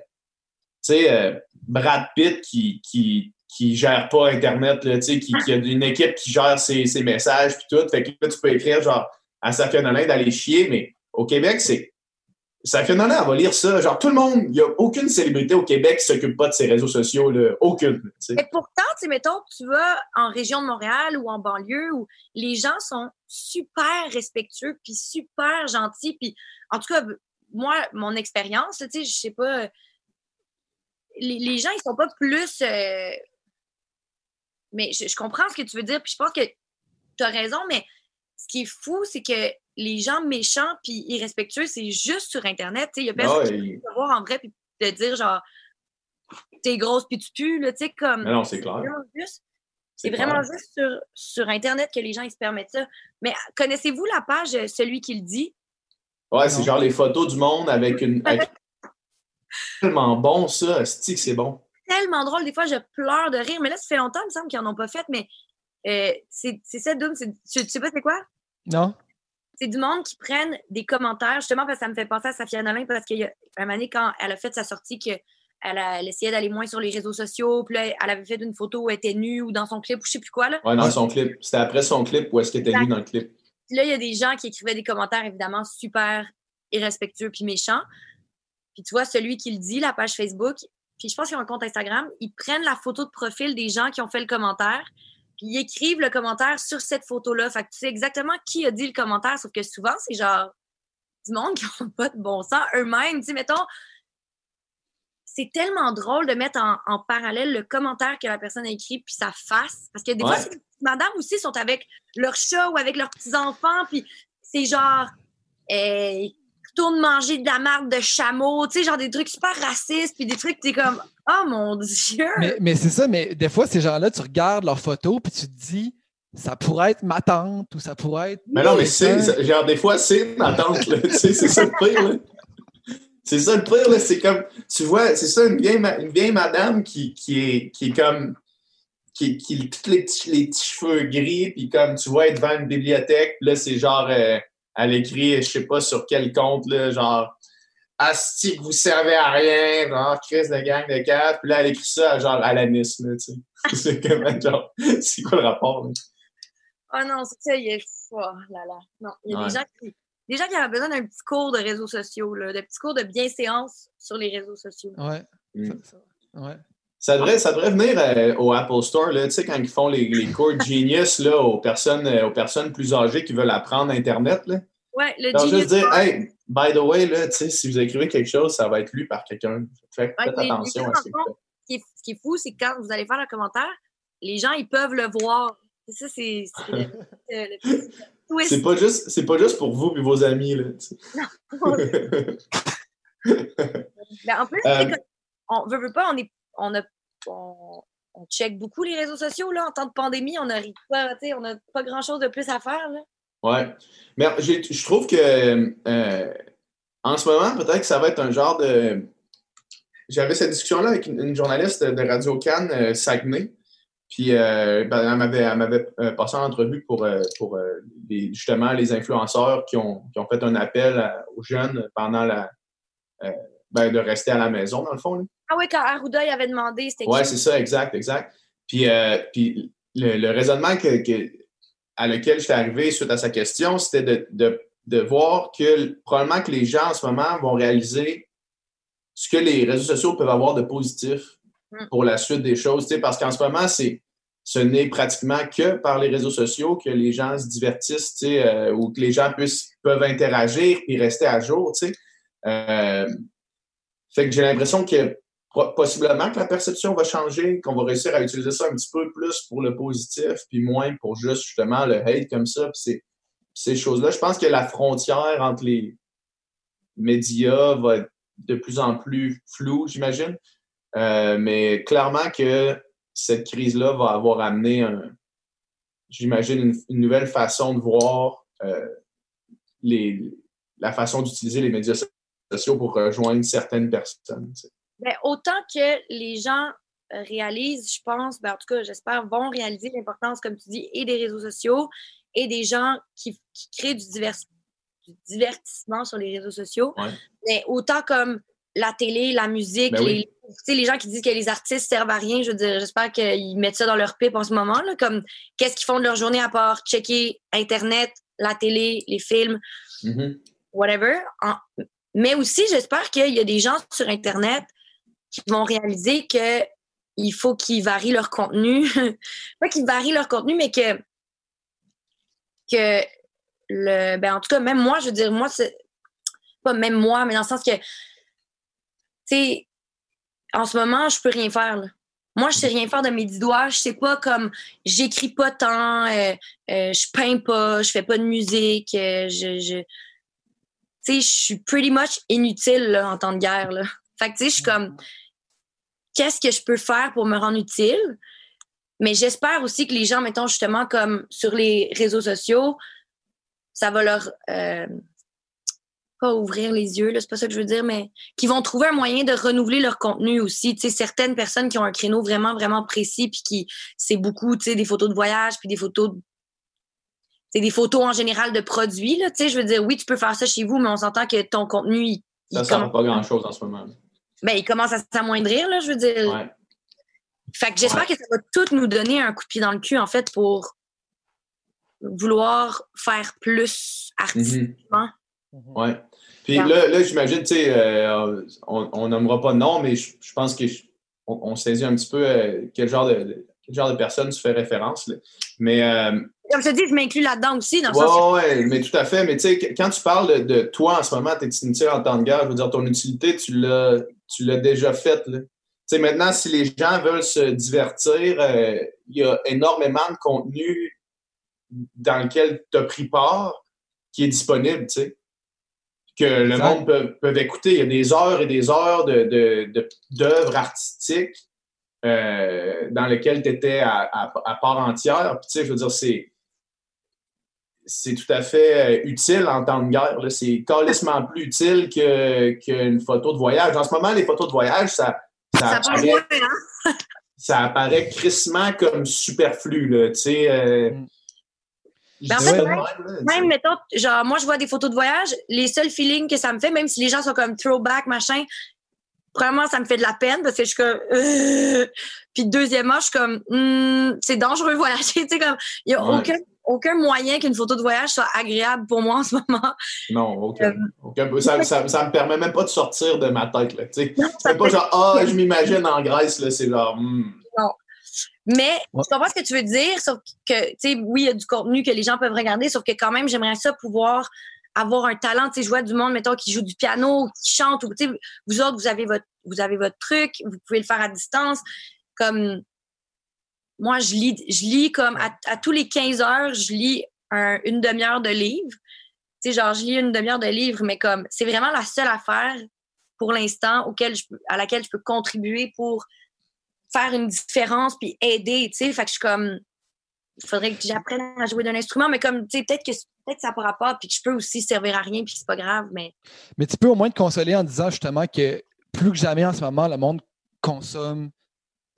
tu sais, Brad Pitt qui, qui, qui gère pas Internet, qui, qui a une équipe qui gère ses, ses messages puis tout. Fait que là, tu peux écrire genre à Safia Nolin d'aller chier, mais au Québec, c'est. Safia Nolin, elle va lire ça. Genre, tout le monde, il n'y a aucune célébrité au Québec qui s'occupe pas de ses réseaux sociaux, aucune. Pourtant, tu mettons, tu vas en région de Montréal ou en banlieue où les gens sont super respectueux puis super gentils. Puis, en tout cas, moi, mon expérience, tu sais, je sais pas, les, gens, ils sont pas plus. Euh, mais je, je, comprends ce que tu veux dire, puis je pense que tu as raison, mais ce qui est fou, c'est que les gens méchants puis irrespectueux, c'est juste sur Internet. Il y a personne qui peut te voir en vrai puis te dire genre t'es grosse puis tu pues, tu sais, comme. non, c'est clair. C'est vraiment juste sur, sur, Internet que les gens ils se permettent ça. Mais connaissez-vous la page euh, Celui qui le dit? Ouais, c'est genre les photos du monde avec une. Tellement bon, ça. c'est bon. Tellement drôle. Des fois, je pleure de rire. Mais là, ça fait longtemps, il me semble qu'ils n'en ont pas fait. Mais euh, c'est ça, Doom. Tu, sais pas c'est quoi? Non. C'est du monde qui prennent des commentaires, justement parce que ça me fait penser à Safia Nolin, parce qu'il y a un moment quand elle a fait sa sortie, qu'elle elle essayait d'aller moins sur les réseaux sociaux, puis là, elle avait fait une photo où elle était nue ou dans son clip, ou je sais plus quoi. Là. Ouais, dans son clip. C'était après son clip où est-ce qu'elle était nue dans le clip. Puis là, il y a des gens qui écrivaient des commentaires, évidemment, super irrespectueux puis méchants. Puis tu vois, celui qui le dit, la page Facebook, puis je pense qu'il y a un compte Instagram, ils prennent la photo de profil des gens qui ont fait le commentaire, puis ils écrivent le commentaire sur cette photo-là. Fait que tu sais exactement qui a dit le commentaire, sauf que souvent, c'est genre du monde qui n'a pas de bon sens eux-mêmes. Tu sais, mettons, c'est tellement drôle de mettre en, parallèle le commentaire que la personne a écrit puis sa face. Parce que des fois, madame aussi sont avec leur chat ou avec leurs petits-enfants, puis c'est genre, hey, tourne manger de la marde de chameau, tu sais, genre des trucs super racistes, puis des trucs, t'es comme, oh mon Dieu! Mais, c'est ça, mais des fois, ces gens-là, tu regardes leurs photos, puis tu te dis, ça pourrait être ma tante, ou ça pourrait être. Mais non, mais c'est, genre, des fois, c'est ma tante, tu sais, c'est ça le pire, là. C'est ça le pire, là, c'est comme, tu vois, c'est ça, une vieille, une vieille madame qui, qui, est, qui est comme, qui, qui tous les petits, les petits cheveux gris, puis comme tu vois, devant une bibliothèque, là, c'est genre, euh, elle écrit, je sais pas sur quel compte, là, genre, Asti que vous servez à rien, genre, Chris de gang de quatre, puis là, elle écrit ça, genre, à la Nice, tu sais. c'est comme, genre, c'est quoi le rapport, là? Oh non, c'est ça, il est. Oh là là. Non, il y a des gens qui. Des gens qui avaient besoin d'un petit cours de réseaux sociaux, là, de petits cours de bienséance sur les réseaux sociaux. Ouais. Mm. Ça, ouais. Ça devrait, ça devrait venir euh, au Apple Store, là, tu sais, quand ils font les, les cours Genius là, aux, personnes, euh, aux personnes plus âgées qui veulent apprendre Internet. Là. Ouais, le Genius. juste dire, hey, by the way, là, si vous écrivez quelque chose, ça va être lu par quelqu'un. Faites, Ouais, attention gens, à ce que fond, ce qui est, ce qui est fou, c'est que quand vous allez faire le commentaire, les gens, ils peuvent le voir. Et ça, c'est c'est le, le- le petit twist. C'est pas juste, c'est pas juste pour vous et vos amis, là. sais. Ben, en plus, Euh, on veut, veut pas, on est, on a, on, check beaucoup les réseaux sociaux là. En temps de pandémie, on n'a pas, on a pas grand chose de plus à faire là. Ouais. Mais je trouve que euh, en ce moment, peut-être que ça va être un genre de. J'avais cette discussion-là avec une, journaliste de Radio Cannes, euh, Saguenay. Puis euh, ben, elle m'avait, elle m'avait euh, passé en entrevue pour, pour justement les influenceurs qui ont, qui ont fait un appel aux jeunes pendant la. ben, de rester à la maison, dans le fond. là. Ah oui, quand Arruda il avait demandé, c'était Oui, c'est ça, exact, exact. Puis, euh, puis le, le raisonnement que, que- à lequel j'étais arrivé suite à sa question, c'était de, de- de voir que probablement que les gens en ce moment vont réaliser ce que les réseaux sociaux peuvent avoir de positif Mm. pour la suite des choses. tu sais, Parce qu'en ce moment, c'est ce n'est pratiquement que par les réseaux sociaux que les gens se divertissent tu sais, euh, ou que les gens puissent, peuvent interagir et rester à jour. tu sais. Euh, fait que j'ai l'impression que possiblement que la perception va changer, qu'on va réussir à utiliser ça un petit peu plus pour le positif, puis moins pour juste justement le hate comme ça, puis ces, ces choses-là. Je pense que la frontière entre les médias va être de plus en plus floue, j'imagine. Euh, mais clairement que cette crise-là va avoir amené, j'imagine, une, nouvelle façon de voir euh, les, la façon d'utiliser les médias sociaux pour rejoindre certaines personnes. Ben, autant que les gens euh, réalisent, je pense, ben, en tout cas, j'espère, vont réaliser l'importance, comme tu dis, et des réseaux sociaux et des gens qui, qui créent du, divers- du divertissement sur les réseaux sociaux. Ouais. Mais autant comme la télé, la musique, Ben les, les gens qui disent que les artistes servent à rien, je veux dire, j'espère qu'ils mettent ça dans leur pipe en ce moment, là, comme qu'est-ce qu'ils font de leur journée à part checker Internet, la télé, les films Mhm. whatever. En- Mais aussi, j'espère qu'il y a des gens sur Internet qui vont réaliser que il faut qu'ils varient leur contenu. Pas qu'ils varient leur contenu, mais que, que le. Ben, en tout cas, même moi, je veux dire, moi, c'est. Pas même moi, mais dans le sens que. Tu sais, en ce moment, je peux rien faire. Moi, je sais rien faire de mes dix doigts. Je sais pas comme. J'écris pas tant, euh, euh, je peins pas, je fais pas de musique, euh, je- je tu sais, je suis pretty much inutile là, en temps de guerre. Là. Fait que, tu sais, je suis comme, qu'est-ce que je peux faire pour me rendre utile? Mais j'espère aussi que les gens, mettons, justement, comme sur les réseaux sociaux, ça va leur. euh, pas ouvrir les yeux, c'est pas ça que je veux dire, mais qui vont trouver un moyen de renouveler leur contenu aussi. Tu sais, certaines personnes qui ont un créneau vraiment, vraiment précis, puis qui, c'est beaucoup, tu sais, des photos de voyage, puis des photos de c'est des photos en général de produits. Là, tu sais, je veux dire, oui, tu peux faire ça chez vous, mais on s'entend que ton contenu, il, Ça ne sert pas grand-chose en ce moment. Ben, il commence à s'amoindrir, là, je veux dire. Ouais. Fait que j'espère Ouais. que ça va tout nous donner un coup de pied dans le cul, en fait, pour vouloir faire plus artistiquement. Mhm. Ouais. Puis là, là j'imagine, tu sais, euh, on, nommera pas de nom, mais je, je pense je- on, saisit un petit peu euh, quel, genre de, quel genre de personne tu fais référence. là. Mais euh, Comme je te dis, je m'inclus là-dedans aussi, dans le sens que Ouais, ouais, mais tout à fait. Mais tu sais, quand tu parles de, de toi en ce moment, t'es inutile en temps de guerre, je veux dire, ton utilité, tu l'as, tu l'as déjà là. Sais, maintenant, si les gens veulent se divertir, euh, il y a énormément de contenu dans lequel tu as pris part qui est disponible, tu sais. Que le Exact. monde peut, peut écouter. Il y a des heures et des heures de, de, de- d'œuvres artistiques euh, dans lesquelles tu étais à, à- à part entière. Puis, tu sais, je veux dire, c'est c'est tout à fait euh, utile en temps de guerre. là. C'est carrément plus utile que- qu'une photo de voyage. En ce moment, les photos de voyage, ça, ça, apparaît, hein? ça apparaît crissement comme superflu, là, tu sais. Euh, Mm. Ben, en fait, même- même, là, mettons, genre, moi, je vois des photos de voyage, les seuls feelings que ça me fait, même si les gens sont comme throwback, machin, premièrement, ça me fait de la peine parce que je suis comme. euh. Puis, deuxièmement, je suis comme. Hmm, c'est dangereux de voyager. Tu sais, comme. Il n'y a Ouais. aucun, aucun moyen qu'une photo de voyage soit agréable pour moi en ce moment. Non, aucun. Euh, aucun. Ça, ça, ça me permet même pas de sortir de ma tête. Non, C'est pas genre, ah, je m'imagine en Grèce, là, c'est genre, hmm. Mais Ouais. je comprends ce que tu veux dire, sauf que, tu sais, oui, il y a du contenu que les gens peuvent regarder, sauf que quand même, j'aimerais ça pouvoir avoir un talent, tu sais, je vois du monde, mettons, qui joue du piano, qui chante, ou, tu sais, vous autres, vous avez votre, vous avez votre truc, vous pouvez le faire à distance. Comme, moi, je lis, je lis comme, à, à tous les 15 heures, je lis un- une demi-heure de livre. Tu sais, genre, je lis une demi-heure de livre, mais comme, c'est vraiment la seule affaire, pour l'instant, auquel je peux- à laquelle je peux contribuer pour faire une différence puis aider, tu sais. Fait que je suis comme, il faudrait que j'apprenne à jouer d'un instrument, mais comme, tu sais, peut-être que, peut-être que ça n'a pas puis que je peux aussi servir à rien puis que c'est pas grave, mais Mais tu peux au moins te consoler en disant justement que plus que jamais en ce moment, le monde consomme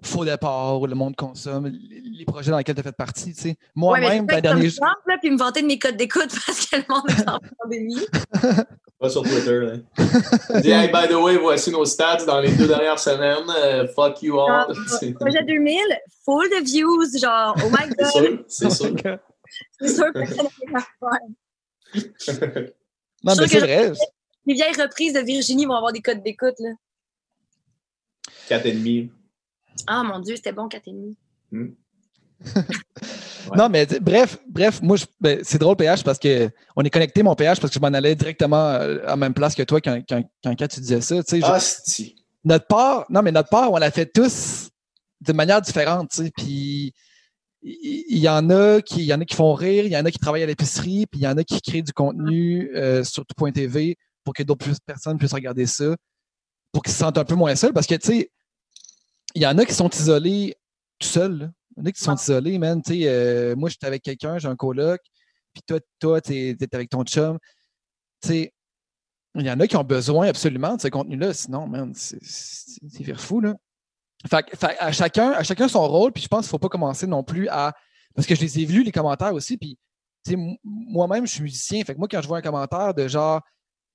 faux départ, ou le monde consomme les projets dans lesquels tu as fait partie. tu sais. Ouais, Moi-même, je ben, comme dernier... Trump, là, puis me vanter de mes codes d'écoute parce que le monde est en pandémie. Pas sur Twitter, là. Dis, hey, by the way, voici nos stats dans les deux dernières semaines. euh, fuck you all. C'est Projet 2000, full de views, genre, oh my c'est god, sûr, c'est sûr. c'est sûr que personne n'a. Non, Je mais c'est vrai. Les vieilles reprises de Virginie vont avoir des codes d'écoute, là. 4,5. Ah, mon Dieu, c'était bon, 4,5. Ouais. Non, mais bref, bref, moi, je- ben, c'est drôle, PH, parce que on est connecté, mon PH, parce que je m'en allais directement euh, à la même place que toi quand, quand, quand, quand tu disais ça. tu sais, je- Ah, c'est notre part, non, mais notre part, on l'a fait tous de manière différente, tu sais. Puis il y, en a qui, il y en a qui font rire, il y en a qui travaillent à l'épicerie, puis il y en a qui créent du contenu euh, sur tout.tv pour que d'autres personnes puissent regarder ça, pour qu'ils se sentent un peu moins seuls, parce que tu sais, il y en a qui sont isolés tout seuls. là. Il y en a qui sont isolés, man. Tu sais, euh, moi, j'étais avec quelqu'un, j'ai un coloc, puis toi, toi, t'es es avec ton chum. Tu sais, il y en a qui ont besoin absolument de ce contenu-là, sinon, man, c'est faire fou, là. Fait, à, chacun, à chacun son rôle, puis je pense qu'il ne faut pas commencer non plus à. Parce que je les ai vus, les commentaires aussi, puis moi-même, je suis musicien. Fait que moi, quand je vois un commentaire de genre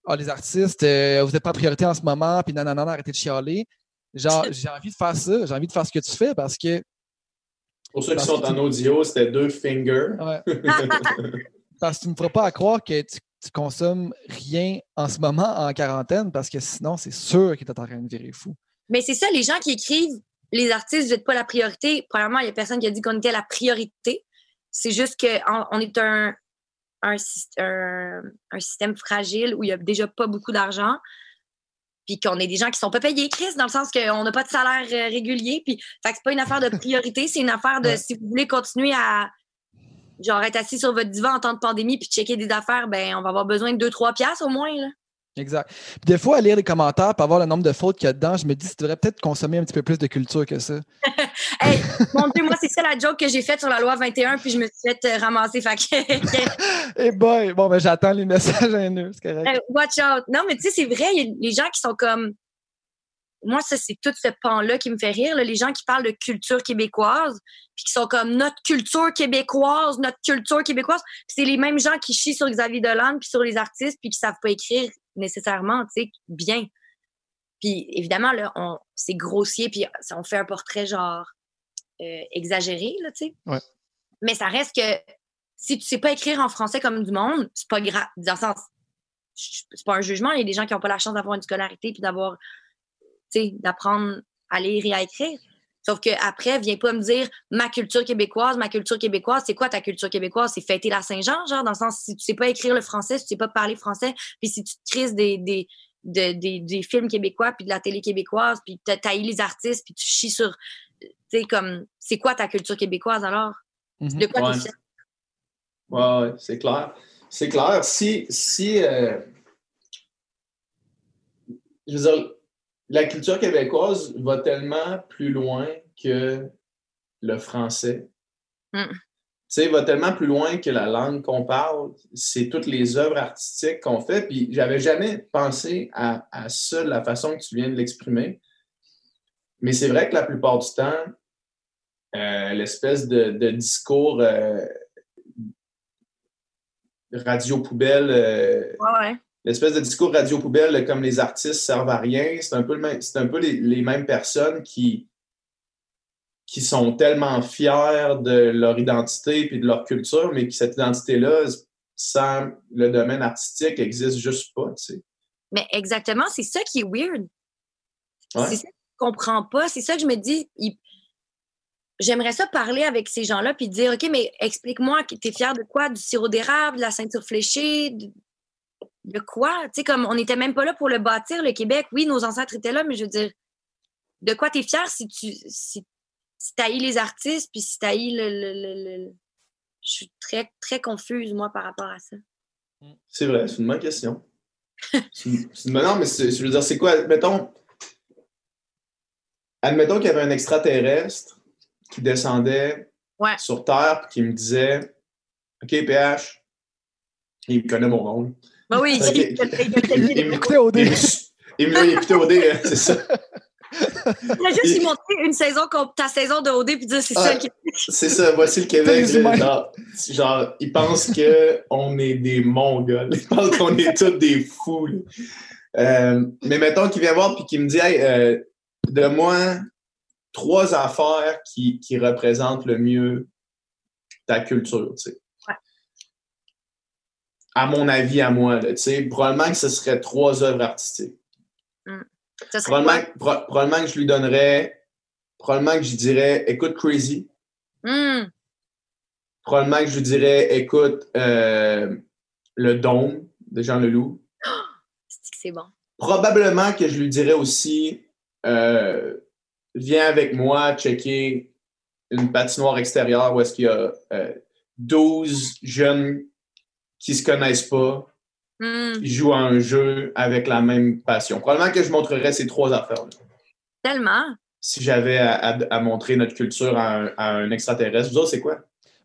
Ah, les artistes, euh, vous n'êtes pas en priorité en ce moment, puis nanana, arrêtez de chialer. Genre, j'ai envie de faire ça, j'ai envie de faire ce que tu fais parce que. Pour ceux qui sont en audio, c'était deux fingers. ouais, parce que tu ne me feras pas à croire que tu, tu consommes rien en ce moment en quarantaine, parce que sinon, c'est sûr que tu es en train de virer fou. Mais c'est ça, les gens qui écrivent les artistes, vous n'êtes pas la priorité. Premièrement, il n'y a personne qui a dit qu'on était la priorité. C'est juste qu'on est un, un- un système fragile où il n'y a déjà pas beaucoup d'argent. Puis qu'on est des gens qui sont pas payés, Chris, dans le sens qu'on n'a pas de salaire euh, régulier. Puis, fait que c'est pas une affaire de priorité, c'est une affaire de Ouais. si vous voulez continuer à genre être assis sur votre divan en temps de pandémie puis checker des affaires, ben on va avoir besoin de 2-3 piastres au moins. Là. Exact. Puis des fois, à lire les commentaires, pour voir le nombre de fautes qu'il y a dedans, je me dis, tu devrais peut-être consommer un petit peu plus de culture que ça. Hey, mon Dieu, moi, c'est ça la joke que j'ai faite sur la loi 21, puis je me suis fait euh, ramasser. Fait que, Eh boy! Bon, ben j'attends les messages haineux, c'est correct. Hey, watch out. Non, mais tu sais, c'est vrai, il y a les gens qui sont comme. Moi, ça, c'est tout ce pan-là qui me fait rire. là, les gens qui parlent de culture québécoise, puis qui sont comme notre culture québécoise, notre culture québécoise. C'est les mêmes gens qui chient sur Xavier Dolan, puis sur les artistes, puis qui savent pas écrire nécessairement, tu sais, bien. Puis évidemment, là, on, c'est grossier, puis on fait un portrait genre euh, exagéré, là, tu sais. Ouais. Mais ça reste que si tu sais pas écrire en français comme du monde, c'est pas grave. Dans le sens, c'est pas un jugement. Il y a des gens qui n'ont pas la chance d'avoir une scolarité puis d'avoir, tu sais, d'apprendre à lire et à écrire. Sauf qu'après, viens pas me dire ma culture québécoise, ma culture québécoise, c'est quoi ta culture québécoise? C'est fêter la Saint-Jean, genre, dans le sens, si tu sais pas écrire le français, si tu sais pas parler français, puis si tu te crises des, des, de- des, des films québécois, puis de la télé québécoise, puis tu tailles les artistes, puis tu chies sur, tu sais, comme, c'est quoi ta culture québécoise alors? Mhm. De quoi Ouais. Ouais, ouais, c'est clair. C'est clair. Si, si euh, je veux dire, la culture québécoise va tellement plus loin que le français. Mm. Tu sais, va tellement plus loin que la langue qu'on parle. C'est toutes les œuvres artistiques qu'on fait. Puis j'avais jamais pensé à, à ça de la façon que tu viens de l'exprimer. Mais c'est vrai que la plupart du temps, euh, l'espèce de, de, discours euh, radio poubelle. ouais, ouais. L'espèce de discours radio poubelle comme les artistes servent à rien. C'est un peu, le même, c'est un peu les, les, mêmes personnes qui, qui sont tellement fiers de leur identité et de leur culture, mais que cette identité-là, sans le domaine artistique, n'existe juste pas. Tu sais. Mais exactement, c'est ça qui est weird. Ouais. C'est ça que je comprends pas. C'est ça que je me dis. il- J'aimerais ça parler avec ces gens-là puis dire OK, mais explique-moi, tu es fier de quoi? Du sirop d'érable, de la ceinture fléchée? De, de quoi? Tu sais, comme on n'était même pas là pour le bâtir, le Québec. Oui, nos ancêtres étaient là, mais je veux dire, de quoi tu es fier si tu si, si haïs les artistes puis si tu le, le, le- le- Je suis très, très confuse, moi, par rapport à ça. C'est vrai, c'est une bonne question. c'est une, non, mais je veux dire, c'est quoi? Mettons, admettons qu'il y avait un extraterrestre qui descendait Ouais. sur Terre et qui me disait OK, PH, il connaît mon nom. Ben oui, Écoutez, OD. il écouté au dé, hein, c'est ça. Il a juste montrer une saison, ta saison de OD, puis dire c'est Ah. ça qui. C'est ça, voici le Québec. Genre, ils pensent qu'on est des mongols. Ils pensent qu'on est tous des fous. Euh, mais mettons qu'il vient voir et qu'il me dit Hey, euh, de moi trois affaires qui, qui représentent le mieux ta culture. tu sais. À mon avis, à moi, là, tu sais, probablement que ce serait trois œuvres artistiques. Serait Probablement, quoi? pro- probablement que je lui donnerais, probablement que je dirais écoute Crazy. Hum, Probablement que je lui dirais, écoute, euh, le Dôme de Jean Leloup. c'est bon? Probablement que je lui dirais aussi, euh, viens avec moi checker une patinoire extérieure où est-ce qu'il y a euh, 12 jeunes qui se connaissent pas, qui jouent à un jeu avec la même passion. Probablement que je montrerais ces trois affaires-là. tellement. Si j'avais à, à- à montrer notre culture à un, à un extraterrestre. Vous autres, c'est quoi?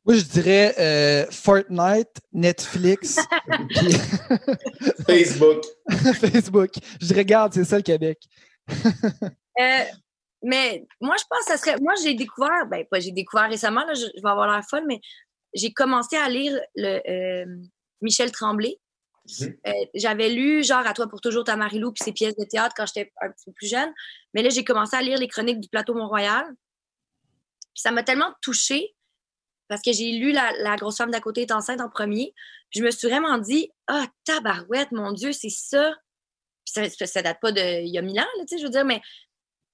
Moi, je dirais euh, Fortnite, Netflix, puis Facebook. Facebook. Je dirais, regarde, c'est ça le Québec. Euh, mais moi, je pense que ça serait. Moi, j'ai découvert, ben, pas j'ai découvert récemment, là, je, je vais avoir l'air folle, mais j'ai commencé à lire le, euh, Michel Tremblay. Mhm. Euh, J'avais lu, genre, À toi pour toujours, ta Marilou, puis ses pièces de théâtre quand j'étais un petit peu plus jeune. Mais là, j'ai commencé à lire les chroniques du plateau Mont-Royal. Puis ça m'a tellement touchée parce que j'ai lu la, la grosse femme d'à côté est enceinte en premier. Puis je me suis vraiment dit, ah, tabarouette, mon Dieu, c'est ça. Puis ça, ça date pas de il y a mille ans, tu sais, je veux dire, mais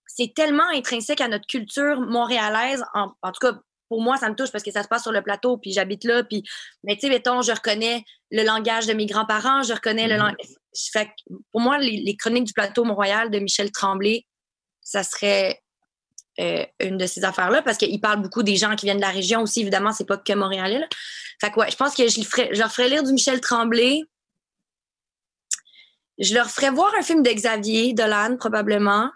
c'est tellement intrinsèque à notre culture montréalaise. En, en tout cas, pour moi, ça me touche parce que ça se passe sur le plateau, puis j'habite là. Puis, mais tu sais, mettons, je reconnais le langage de mes grands-parents, je reconnais le Mhm. langage. Fait que pour moi, les, les chroniques du plateau Mont-Royal de Michel Tremblay, ça serait euh, une de ces affaires-là parce qu'il parle beaucoup des gens qui viennent de la région aussi. Évidemment, c'est pas que Montréalais. Là. Fait que ouais, je pense que je, le ferais, je leur ferais lire du Michel Tremblay. Je leur ferais voir un film de Xavier Dolan, probablement.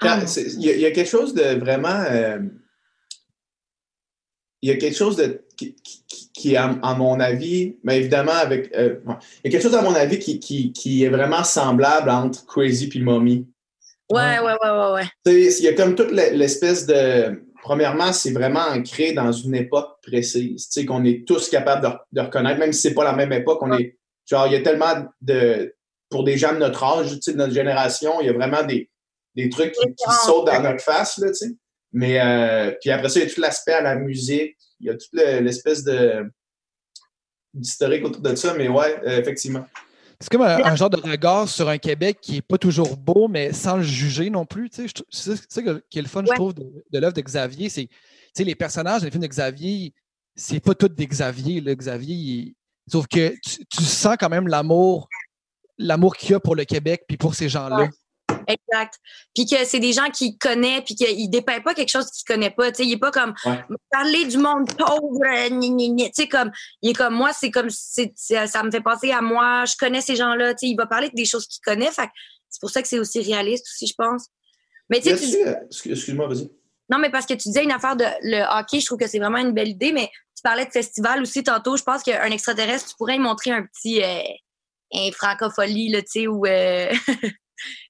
Ah. c'est- Il y, a- il y a quelque chose de vraiment. euh, il y a quelque chose de, qui, qui- qui, à, à mon avis, mais évidemment, avec. euh, il y a quelque chose, à mon avis, qui, qui, qui est vraiment semblable entre Crazy et Mommy. Ouais, ouais, ouais, ouais, ouais. Il y a comme toute l'e- l'espèce de. Premièrement, c'est vraiment ancré dans une époque précise, tu sais, qu'on est tous capables de, de reconnaître, même si c'est pas la même époque. On est, genre, il y a tellement de. Pour des gens de notre âge, tu sais, de notre génération, il y a vraiment des, des trucs qui, qui sautent dans notre face, là, tu sais. Mais euh, puis après ça, il y a tout l'aspect à la musique, il y a toute le- l'espèce de d'historique autour de ça, mais ouais, euh, effectivement. C'est comme un, un genre de regard sur un Québec qui n'est pas toujours beau, mais sans le juger non plus. tu sais. Je trou- C'est ça- qui est le fun, je trouve, de, de l'œuvre de Xavier. C'est tu sais, les personnages dans les films de Xavier, c'est pas tous des Xavier. Là. Xavier, il- sauf que tu, tu sens quand même l'amour l'amour qu'il y a pour le Québec puis pour ces gens-là. Ouais. Exact. Puis que c'est des gens qu'il connaît, puis qu'il dépeint pas quelque chose qu'il connaît pas. Il est pas comme Ouais. parler du monde pauvre, euh. Tu comme il est comme moi, c'est comme c'est, ça me fait penser à moi. Je connais ces gens-là. Il va parler des choses qu'il connaît. Fait c'est pour ça que c'est aussi réaliste aussi, je pense. Mais tu euh, excuse- Excuse-moi, vas-y. non, mais parce que tu disais une affaire de le hockey, je trouve que c'est vraiment une belle idée, mais tu parlais de festival aussi tantôt. Je pense qu'un extraterrestre, tu pourrais y montrer un petit euh, un francophonie, là, tu sais, ou euh,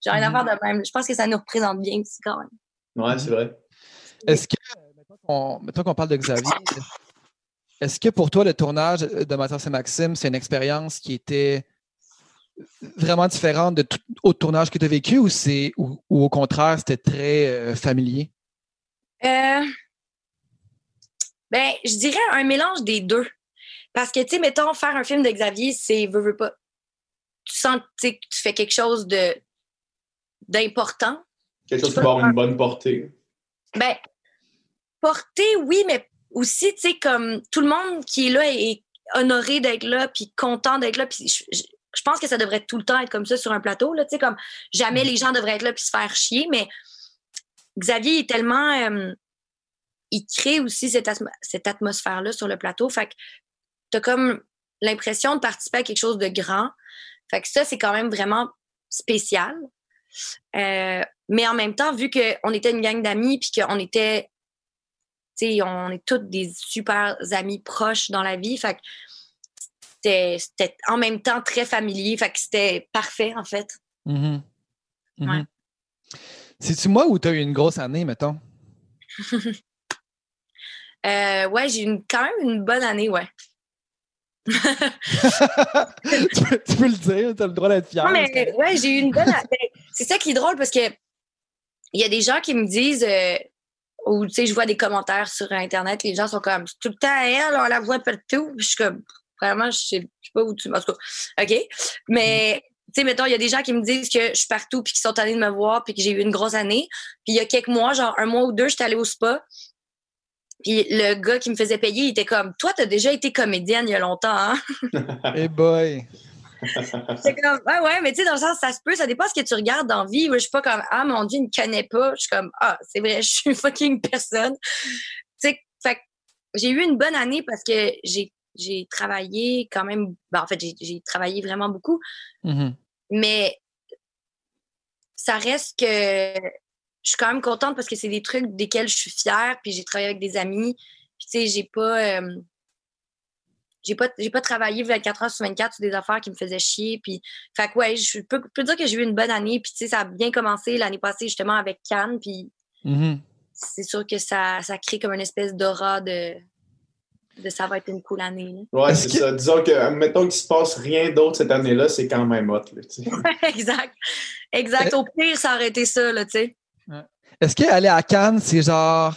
genre une affaire de même. Je pense que ça nous représente bien aussi quand même. Ouais, c'est vrai. Est-ce que, mettons qu'on parle de Xavier, est-ce que pour toi, le tournage de Mathias et Maxime, c'est une expérience qui était vraiment différente de tout autre tournage que tu as vécu ou, ou, au contraire, c'était très euh, familier? Euh, ben, je dirais un mélange des deux. Parce que, tu sais, mettons, faire un film de Xavier, c'est veux, veux pas. Tu sens que tu fais quelque chose de d'important. Quelque chose qui va avoir une bonne portée. Ben, portée, oui, mais aussi, tu sais, comme tout le monde qui est là est honoré d'être là, puis content d'être là. Puis je, pense que ça devrait tout le temps être comme ça sur un plateau, là, tu sais, comme jamais mm. les gens devraient être là puis se faire chier, mais Xavier est tellement... Euh, il crée aussi cette, cette atmosphère-là sur le plateau. Fait que tu as comme l'impression de participer à quelque chose de grand. Fait que ça, c'est quand même vraiment spécial. Euh, mais en même temps, vu qu'on était une gang d'amis, puis qu'on était, tu sais, on est toutes des super amis proches dans la vie, fait que c'était en même temps très familier, fait que c'était parfait, en fait. Mm-hmm. Mm-hmm. C'est-tu moi ou tu as eu une grosse année, mettons? euh, ouais, j'ai eu quand même une bonne année, ouais. tu, peux, le dire, tu as le droit d'être fier. Non, mais ouais, j'ai eu une bonne. Ben, c'est ça qui est drôle parce que il y a des gens qui me disent, euh, ou tu sais, je vois des commentaires sur Internet, les gens sont comme tout le temps elle, on la voit partout. Je suis comme, vraiment, je sais, sais pas où tu. En tout cas, OK? Mais. Tu sais, mettons, il y a des gens qui me disent que je suis partout puis qui sont allés de me voir puis que j'ai eu une grosse année. Puis il y a quelques mois, genre un mois ou deux, j'étais allée au spa. Puis le gars qui me faisait payer, il était comme Toi, t'as déjà été comédienne il y a longtemps, hein? hey boy! c'est comme Ah ouais, mais tu sais, dans le sens, ça se peut, ça dépend ce que tu regardes dans la vie. Je suis pas comme Ah mon Dieu, il me connaît pas. Je suis comme Ah, c'est vrai, je suis fucking personne. Tu sais, fait j'ai eu une bonne année parce que j'ai, j'ai travaillé quand même. Ben, en fait, j'ai, travaillé vraiment beaucoup. Mm-hmm. Mais ça reste que je suis quand même contente parce que c'est des trucs desquels je suis fière, puis j'ai travaillé avec des amis. Puis, tu sais, j'ai pas. Euh, j'ai pas, j'ai pas travaillé 24 heures sur 24 sur des affaires qui me faisaient chier. Puis, fait que, ouais, je peux, dire que j'ai eu une bonne année. Puis, tu sais, ça a bien commencé l'année passée, justement, avec Cannes. Puis, mm-hmm. c'est sûr que ça, ça crée comme une espèce d'aura de, de ça va être une cool année. Ouais, c'est ça. Disons que, mettons qu'il se passe rien d'autre cette année-là, c'est quand même hot. Là, exact. Exact. Au pire, ça aurait été ça, là, tu sais. Est-ce qu'aller à Cannes, c'est genre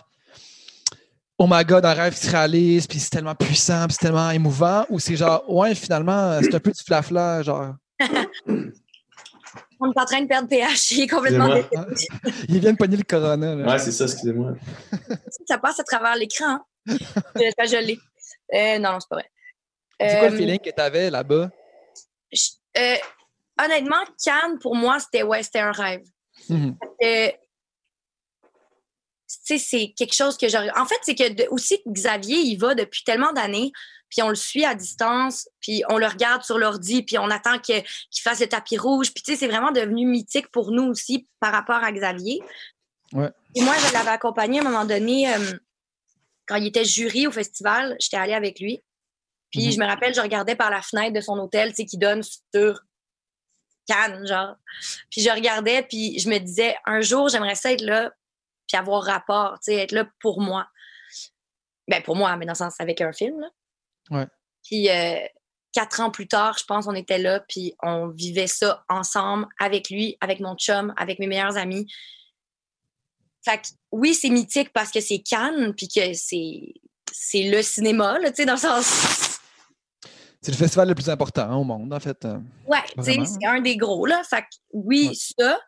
Oh my god, un rêve qui se réalise, puis c'est tellement puissant, puis c'est tellement émouvant, ou c'est genre Ouais, finalement, c'est un peu du flafla, genre. On est en train de perdre PH, il est complètement Il vient de pogner le corona. Là. Ouais, c'est ça, excusez-moi. ça passe à travers l'écran. Hein? je l'ai. Euh, non, c'est pas vrai. C'est quoi le euh, feeling que tu avais là-bas? Euh, honnêtement, Cannes, pour moi, c'était ouais, un rêve. C'est quelque chose que j'aurais. En fait, c'est que aussi Xavier, il va depuis tellement d'années, puis on le suit à distance, puis on le regarde sur l'ordi, puis on attend qu'il fasse le tapis rouge. Puis tu sais, c'est vraiment devenu mythique pour nous aussi par rapport à Xavier. Ouais. Et moi, je l'avais accompagné à un moment donné, euh, quand il était jury au festival, j'étais allée avec lui. Puis mhm. je me rappelle, je regardais par la fenêtre de son hôtel, tu sais, qui donne sur Cannes, genre. Puis je regardais, puis je me disais, un jour, j'aimerais ça être là puis avoir rapport, tu sais, être là pour moi. Ben, pour moi, mais dans le sens avec un film, là. Ouais. Puis euh, quatre ans plus tard, je pense, on était là, puis on vivait ça ensemble, avec lui, avec mon chum, avec mes meilleurs amis. Fait que, oui, c'est mythique parce que c'est Cannes, puis que c'est, c'est le cinéma, là, tu sais, dans le sens... C'est le festival le plus important au monde, en fait. Euh, ouais, c'est un des gros, là. Fait que, oui, ça,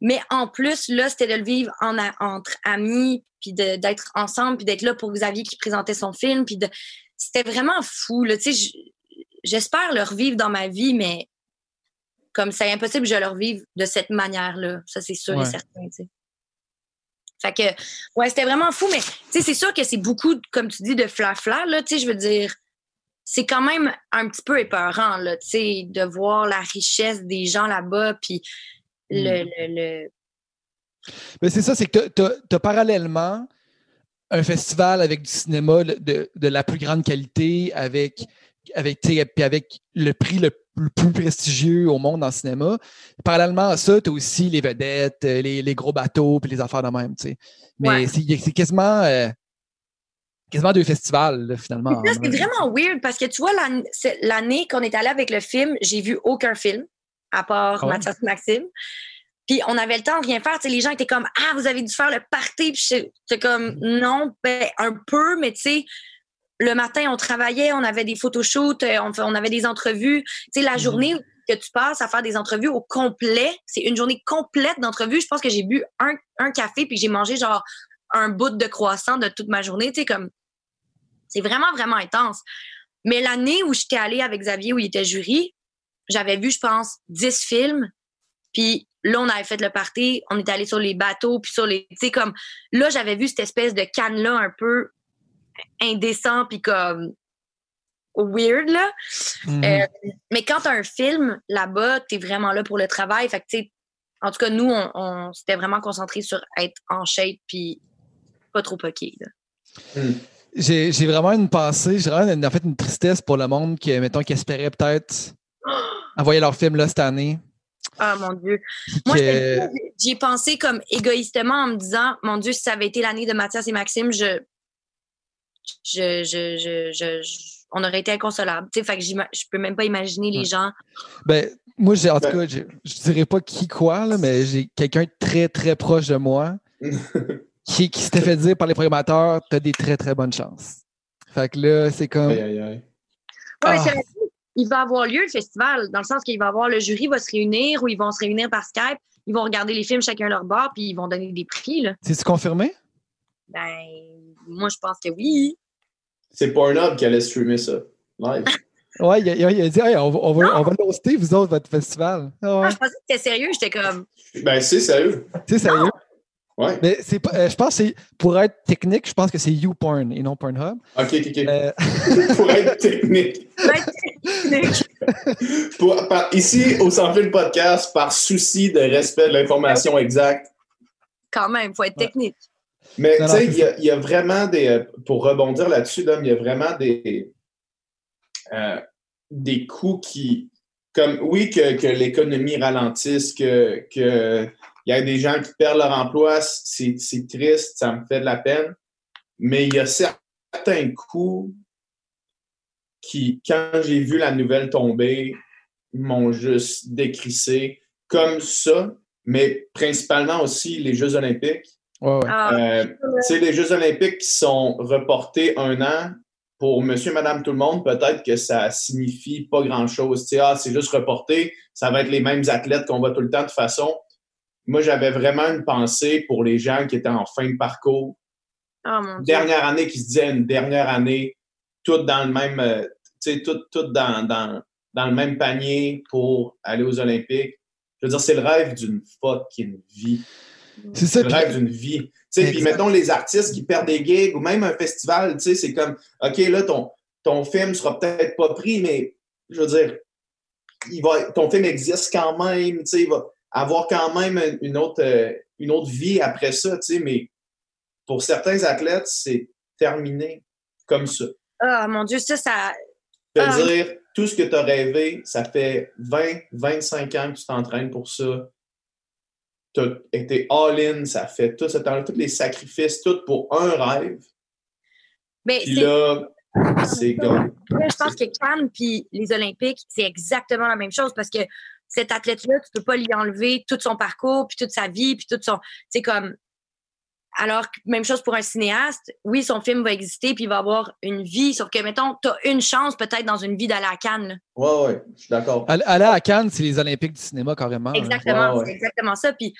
mais en plus, là, c'était de le vivre en, entre amis, puis d'être ensemble, puis d'être là pour Xavier qui présentait son film. Puis de... C'était vraiment fou. Là, j'espère le revivre dans ma vie, mais comme c'est impossible que je le revive de cette manière-là. Ça, c'est sûr et certain. T'sais. Fait que, ouais, c'était vraiment fou, mais c'est sûr que c'est beaucoup, comme tu dis, de flafla, là, tu sais, je veux dire, c'est quand même un petit peu épeurant, là, tu sais, de voir la richesse des gens là-bas, puis le, hmm. le, Mais c'est ça, c'est que tu as, parallèlement un festival avec du cinéma de, de, la plus grande qualité, avec avec, avec le prix le, plus prestigieux au monde en cinéma. Parallèlement à ça, tu as aussi les vedettes, euh, les, gros bateaux, puis les affaires de même. Mais c'est quasiment, euh, quasiment deux festivals, finalement. C'est vraiment weird parce que tu vois, l'année qu'on est allé avec le film, j'ai vu aucun film, à part ah Mathias Maxime. Puis on avait le temps de rien faire. les gens étaient comme Ah, vous avez dû faire le party. Puis j'étais comme Non, ben, un peu, mais tu sais, le matin, on travaillait, on avait des photoshoots, euh, on, on avait des entrevues. Tu sais, la mhm. journée que tu passes à faire des entrevues au complet, c'est une journée complète d'entrevues. Je pense que j'ai bu un, un café puis j'ai mangé genre un bout de croissant de toute ma journée. Tu sais, comme c'est vraiment, vraiment intense. Mais l'année où j'étais allée avec Xavier, où il était jury, j'avais vu, je pense, 10 films. Puis là, on avait fait le party, on était allé sur les bateaux, puis sur les. Tu sais, comme. Là, j'avais vu cette espèce de canne-là un peu indécent, puis comme. weird, là. Mhm. Euh, mais quand t'as un film là-bas, t'es vraiment là pour le travail. Fait que, tu sais, en tout cas, nous, on, s'était vraiment concentré sur être en shape, puis pas trop poqué, hmm. J'ai vraiment une pensée, j'ai vraiment en fait une tristesse pour le monde qui, mettons, qui espérait peut-être envoyer leur film là cette année. Ah mon Dieu. Moi, j'y ai pensé comme égoïstement en me disant Mon Dieu, si ça avait été l'année de Mathias et Maxime, je. Je, je, je, on aurait été inconsolable. Tu sais, fait que je peux même pas imaginer les gens. Ben, moi, en tout ben cas, je, je dirais pas qui quoi, là, mais j'ai quelqu'un très, très proche de moi qui, qui s'était fait dire par les programmateurs Tu as des très, très bonnes chances. Fait que là, c'est comme. Aïe, aïe, aïe. Ouais, ah il va avoir lieu le festival, dans le sens qu'il va avoir le jury va se réunir ou ils vont se réunir par Skype, ils vont regarder les films chacun leur bord, puis ils vont donner des prix. C'est-tu confirmé? Ben, moi, je pense que oui. C'est Pornhub qui allait streamer ça, live. ouais, il a, il a dit on, va, on, va, on va l'hoster, vous autres, votre festival. Ah, je pensais que c'était sérieux, j'étais comme. Ben, c'est sérieux. C'est sérieux. Mais c'est pas, euh, je pense que pour être technique, je pense que c'est YouPorn et non Pornhub. OK, OK, OK. Euh, pour être technique. ici, au Sans Fil Podcast, par souci de respect de l'information exacte. Quand même, il faut être technique. Mais tu sais, il y, a vraiment des. Euh, pour rebondir là-dessus, il y a vraiment des. des coûts qui. Comme, oui, que, que l'économie ralentisse, que, que il y a des gens qui perdent leur emploi, c'est triste, ça me fait de la peine. Mais il y a certains coups qui, quand j'ai vu la nouvelle tomber, m'ont juste décrissé comme ça, mais principalement aussi les Jeux olympiques. Ouais, ah, euh, les Jeux olympiques qui sont reportés un an, pour monsieur, madame, tout le monde, peut-être que ça signifie pas grand-chose. Ah, c'est juste reporté, ça va être les mêmes athlètes qu'on voit tout le temps de toute façon moi, j'avais vraiment une pensée pour les gens qui étaient en fin de parcours. Oh, dernière année qui se disait une dernière année, toutes dans le même, euh, tu sais, toutes, dans, dans, le même panier pour aller aux Olympiques. Je veux dire, c'est le rêve d'une fucking vie. C'est ça. Le rêve d'une vie. Tu sais, puis mettons les artistes qui perdent des gigs ou même un festival, tu sais, c'est comme, OK, là, ton, ton film sera peut-être pas pris, mais je veux dire, il va, ton film existe quand même, tu sais, il va, avoir quand même une autre, euh, une autre vie après ça, tu sais, mais pour certains athlètes, c'est terminé comme ça. Ah, mon Dieu, ça, ça. cest à ah. dire, tout ce que tu as rêvé, ça fait 20, 25 ans que tu t'entraînes pour ça. Tu as été all-in, ça fait tout ce temps tous les sacrifices, tout pour un rêve. Mais puis là, c'est comme. Je pense que Cannes puis les Olympiques, c'est exactement la même chose parce que cet athlète-là, tu peux pas lui enlever tout son parcours, puis toute sa vie, puis tout son. C'est comme. Alors, même chose pour un cinéaste. Oui, son film va exister, puis il va avoir une vie. Sauf que, mettons, tu as une chance peut-être dans une vie d'aller à Cannes. Oui, oui, je suis d'accord. Aller à Cannes, c'est les Olympiques du cinéma, carrément. Exactement, c'est exactement ça. Puis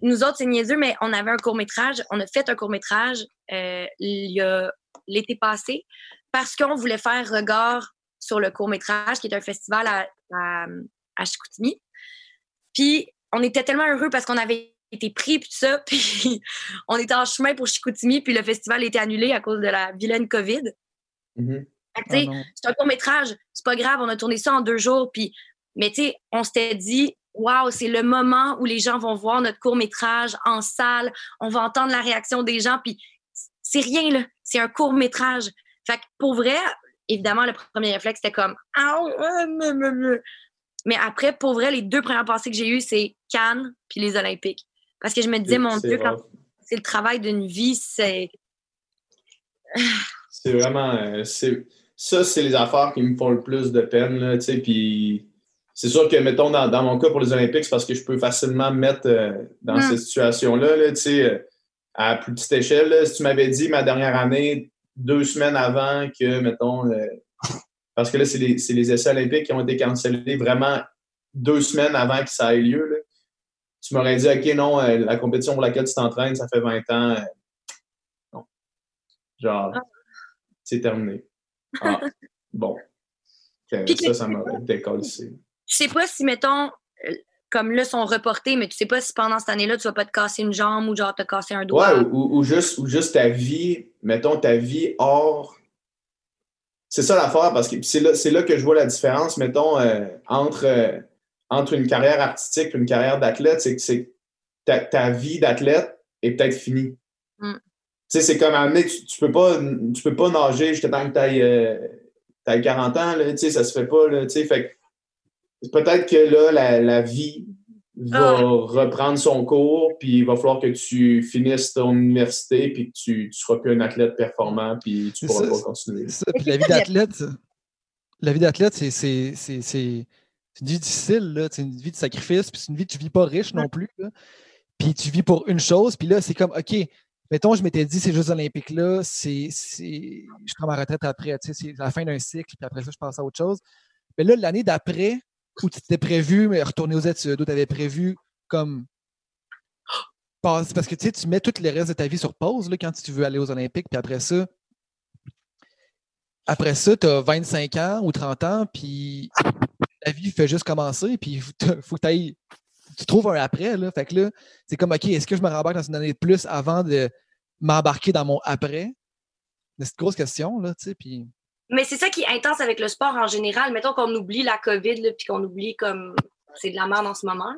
nous autres, c'est niaiseux, mais on avait un court-métrage. On a fait un court-métrage euh, il y a l'été passé parce qu'on voulait faire regard sur le court-métrage, qui est un festival à à Chicoutimi. Puis on était tellement heureux parce qu'on avait été pris puis tout ça, puis on était en chemin pour Chicoutimi, puis le festival était annulé à cause de la vilaine COVID. Mm-hmm. Ah c'est un court métrage, c'est pas grave, on a tourné ça en deux jours, puis mais tu sais, on s'était dit, waouh, c'est le moment où les gens vont voir notre court métrage en salle, on va entendre la réaction des gens, puis c'est rien là, c'est un court métrage. Fait que pour vrai, évidemment, le premier réflexe, c'était comme Mais après, pour vrai, les deux premières pensées que j'ai eues, c'est Cannes puis les Olympiques. Parce que je me disais, mon Dieu, quand c'est le travail d'une vie, c'est. c'est vraiment. Euh, ça, c'est les affaires qui me font le plus de peine, là, tu sais, puis c'est sûr que, mettons, dans, mon cas pour les Olympiques, c'est parce que je peux facilement me mettre euh, dans hmm. cette situation-là, là, tu sais, euh, à plus petite échelle. si tu m'avais dit ma dernière année, deux semaines avant que, mettons, parce que là, c'est les, les, essais olympiques qui ont été cancellés vraiment deux semaines avant que ça ait lieu. Là. Tu m'aurais dit, OK, non, euh, la compétition pour laquelle tu t'entraînes, ça fait 20 ans. non. Genre, ah. c'est terminé. Ah, bon. ça, ça m'aurait décollé. Je sais pas si, mettons, euh, comme là, sont reportés, mais tu sais pas si pendant cette année-là, tu vas pas te casser une jambe ou genre te casser un doigt. Ouais, ou, juste, ou juste ta vie, mettons ta vie hors. C'est ça l'affaire, parce que c'est là, là, que je vois la différence, mettons, euh, entre, euh, entre une carrière artistique et une carrière d'athlète, c'est que ta, ta vie d'athlète est peut-être finie. Mm. Tu sais, c'est comme à tu, tu, peux pas, tu peux pas nager jusqu'à temps que tu ailles, 40 ans, là, tu sais, ça se fait pas, là, tu sais, fait peut-être que là, la, vie va ah reprendre son cours, puis il va falloir que tu finisses ton université, puis que tu ne seras plus un athlète performant, puis tu ne pourras pas continuer. la vie d'athlète, la vie d'athlète, c'est une vie difficile, c'est une vie de sacrifice, puis c'est une vie que tu ne vis pas riche non plus. Puis tu vis pour une chose, puis là, c'est comme, OK, mettons, je m'étais dit, ces Jeux olympiques-là, c'est, je prends ma retraite après, c'est la fin d'un cycle, puis après ça, je passe à autre chose. Mais là, l'année d'après, où tu t'étais prévu, mais retourner aux études, où tu avais prévu comme. Parce que tu sais, tu mets tous les restes de ta vie sur pause là, quand tu veux aller aux Olympiques, puis après ça, après ça, tu as 25 ans ou 30 ans, puis la vie fait juste commencer, puis faut, que tu trouves un après. Là. Fait que là, c'est comme, OK, est-ce que je me rembarque dans une année de plus avant de m'embarquer dans mon après? C'est une grosse question, là, tu sais, puis... Mais c'est ça qui est intense avec le sport en général. Mettons qu'on oublie la COVID, puis qu'on oublie comme c'est de la merde en ce moment.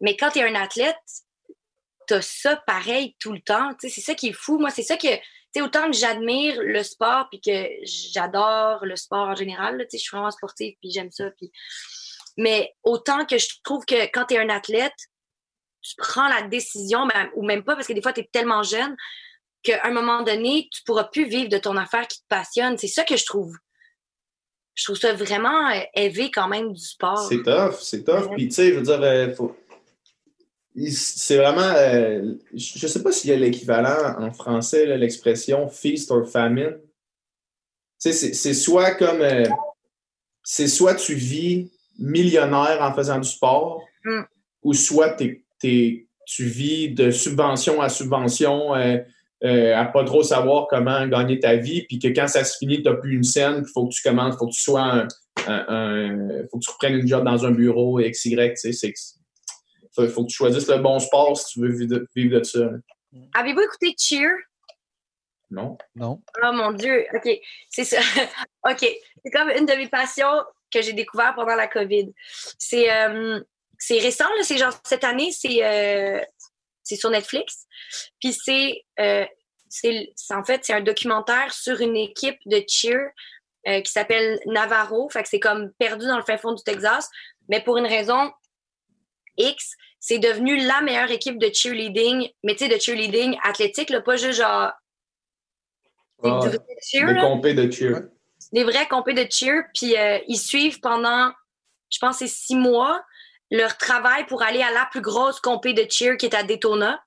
Mais quand tu es un athlète, tu as ça pareil tout le temps. C'est ça qui est fou. Moi, c'est ça que. autant que j'admire le sport puis que j'adore le sport en général, je suis vraiment sportive puis j'aime ça. Mais autant que je trouve que quand tu es un athlète, tu prends la décision, ou même pas, parce que des fois, tu es tellement jeune, qu'à un moment donné, tu pourras plus vivre de ton affaire qui te passionne. C'est ça que je trouve. Je trouve ça vraiment euh, élevé quand même du sport. C'est tough, c'est tough. Puis, tu sais, je veux dire, euh, c'est vraiment. Euh, je sais pas s'il y a l'équivalent en français, l'expression feast or famine. Tu sais, c'est soit comme. c'est soit tu vis millionnaire en faisant du sport, mm. ou soit tu vis de subvention à subvention euh, à pas trop savoir comment gagner ta vie, puis que quand ça se finit, tu n'as plus une scène, il faut que tu commences, il faut que tu sois un, un, faut que tu reprennes une job dans un bureau, XY, tu sais, faut, faut que tu choisisses le bon sport si tu veux vivre de, ça. Avez-vous écouté Cheer? Non. Non. Oh mon Dieu, OK. C'est ça. OK. C'est comme une de mes passions que j'ai découvert pendant la COVID. C'est euh, récent, c'est genre cette année, c'est euh, c'est sur Netflix. Puis euh, c'est, en fait, c'est un documentaire sur une équipe de cheer euh, qui s'appelle Navarro. Fait que c'est comme perdu dans le fin fond du Texas. Mais pour une raison X, c'est devenu la meilleure équipe de cheerleading, mais tu sais, de cheerleading athlétique, là, pas juste genre. Ah, des compés de cheer. Des vrais compés de cheer. Puis euh, ils suivent pendant, je pense, c'est six mois leur travail pour aller à la plus grosse compé de cheer qui est à Daytona.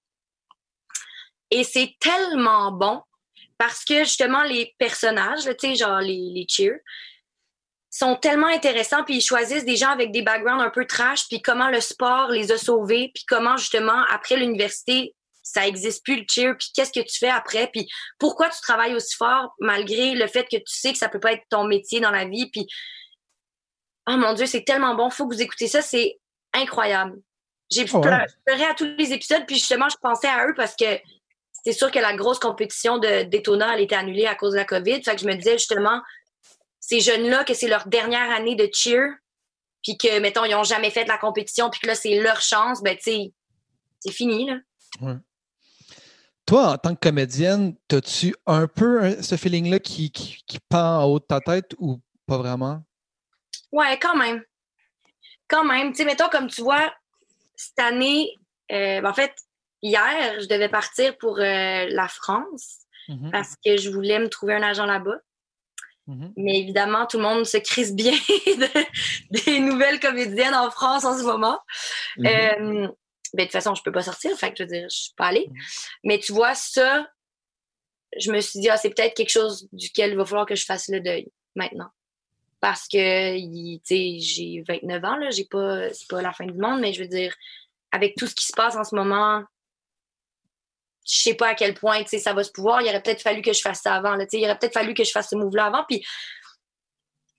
Et c'est tellement bon parce que justement, les personnages, tu sais, genre les, les cheers, sont tellement intéressants, puis ils choisissent des gens avec des backgrounds un peu trash, puis comment le sport les a sauvés, puis comment justement, après l'université, ça n'existe plus le cheer, puis qu'est-ce que tu fais après, puis pourquoi tu travailles aussi fort malgré le fait que tu sais que ça peut pas être ton métier dans la vie, puis oh mon Dieu, c'est tellement bon, faut que vous écoutez ça, c'est incroyable. J'ai oh, pleuré à tous les épisodes, puis justement, je pensais à eux parce que c'est sûr que la grosse compétition de Daytona, elle était annulée à cause de la COVID. Fait que je me disais justement, ces jeunes-là, que c'est leur dernière année de cheer, puis que, mettons, ils n'ont jamais fait de la compétition, puis que là, c'est leur chance, ben, tu sais, c'est fini, là. toi, en tant que comédienne, as-tu un peu ce feeling-là qui, qui, pend en haut de ta tête ou pas vraiment? Ouais, quand même. Quand même. Tu sais, mettons, comme tu vois, cette année, euh, ben, en fait, hier, je devais partir pour euh, la France mm-hmm. parce que je voulais me trouver un agent là-bas. Mm-hmm. Mais évidemment, tout le monde se crise bien des nouvelles comédiennes en France en ce moment. Mm-hmm. Euh, ben, de toute façon, je peux pas sortir, fait que je veux dire, je suis pas allée. Mais tu vois, ça, je me suis dit, ah, c'est peut-être quelque chose duquel il va falloir que je fasse le deuil maintenant. Parce que, j'ai 29 ans, j'ai pas, c'est pas la fin du monde, mais je veux dire, avec tout ce qui se passe en ce moment, je sais pas à quel point, ça va se pouvoir. Il aurait peut-être fallu que je fasse ça avant, là, il aurait peut-être fallu que je fasse ce move-là avant, puis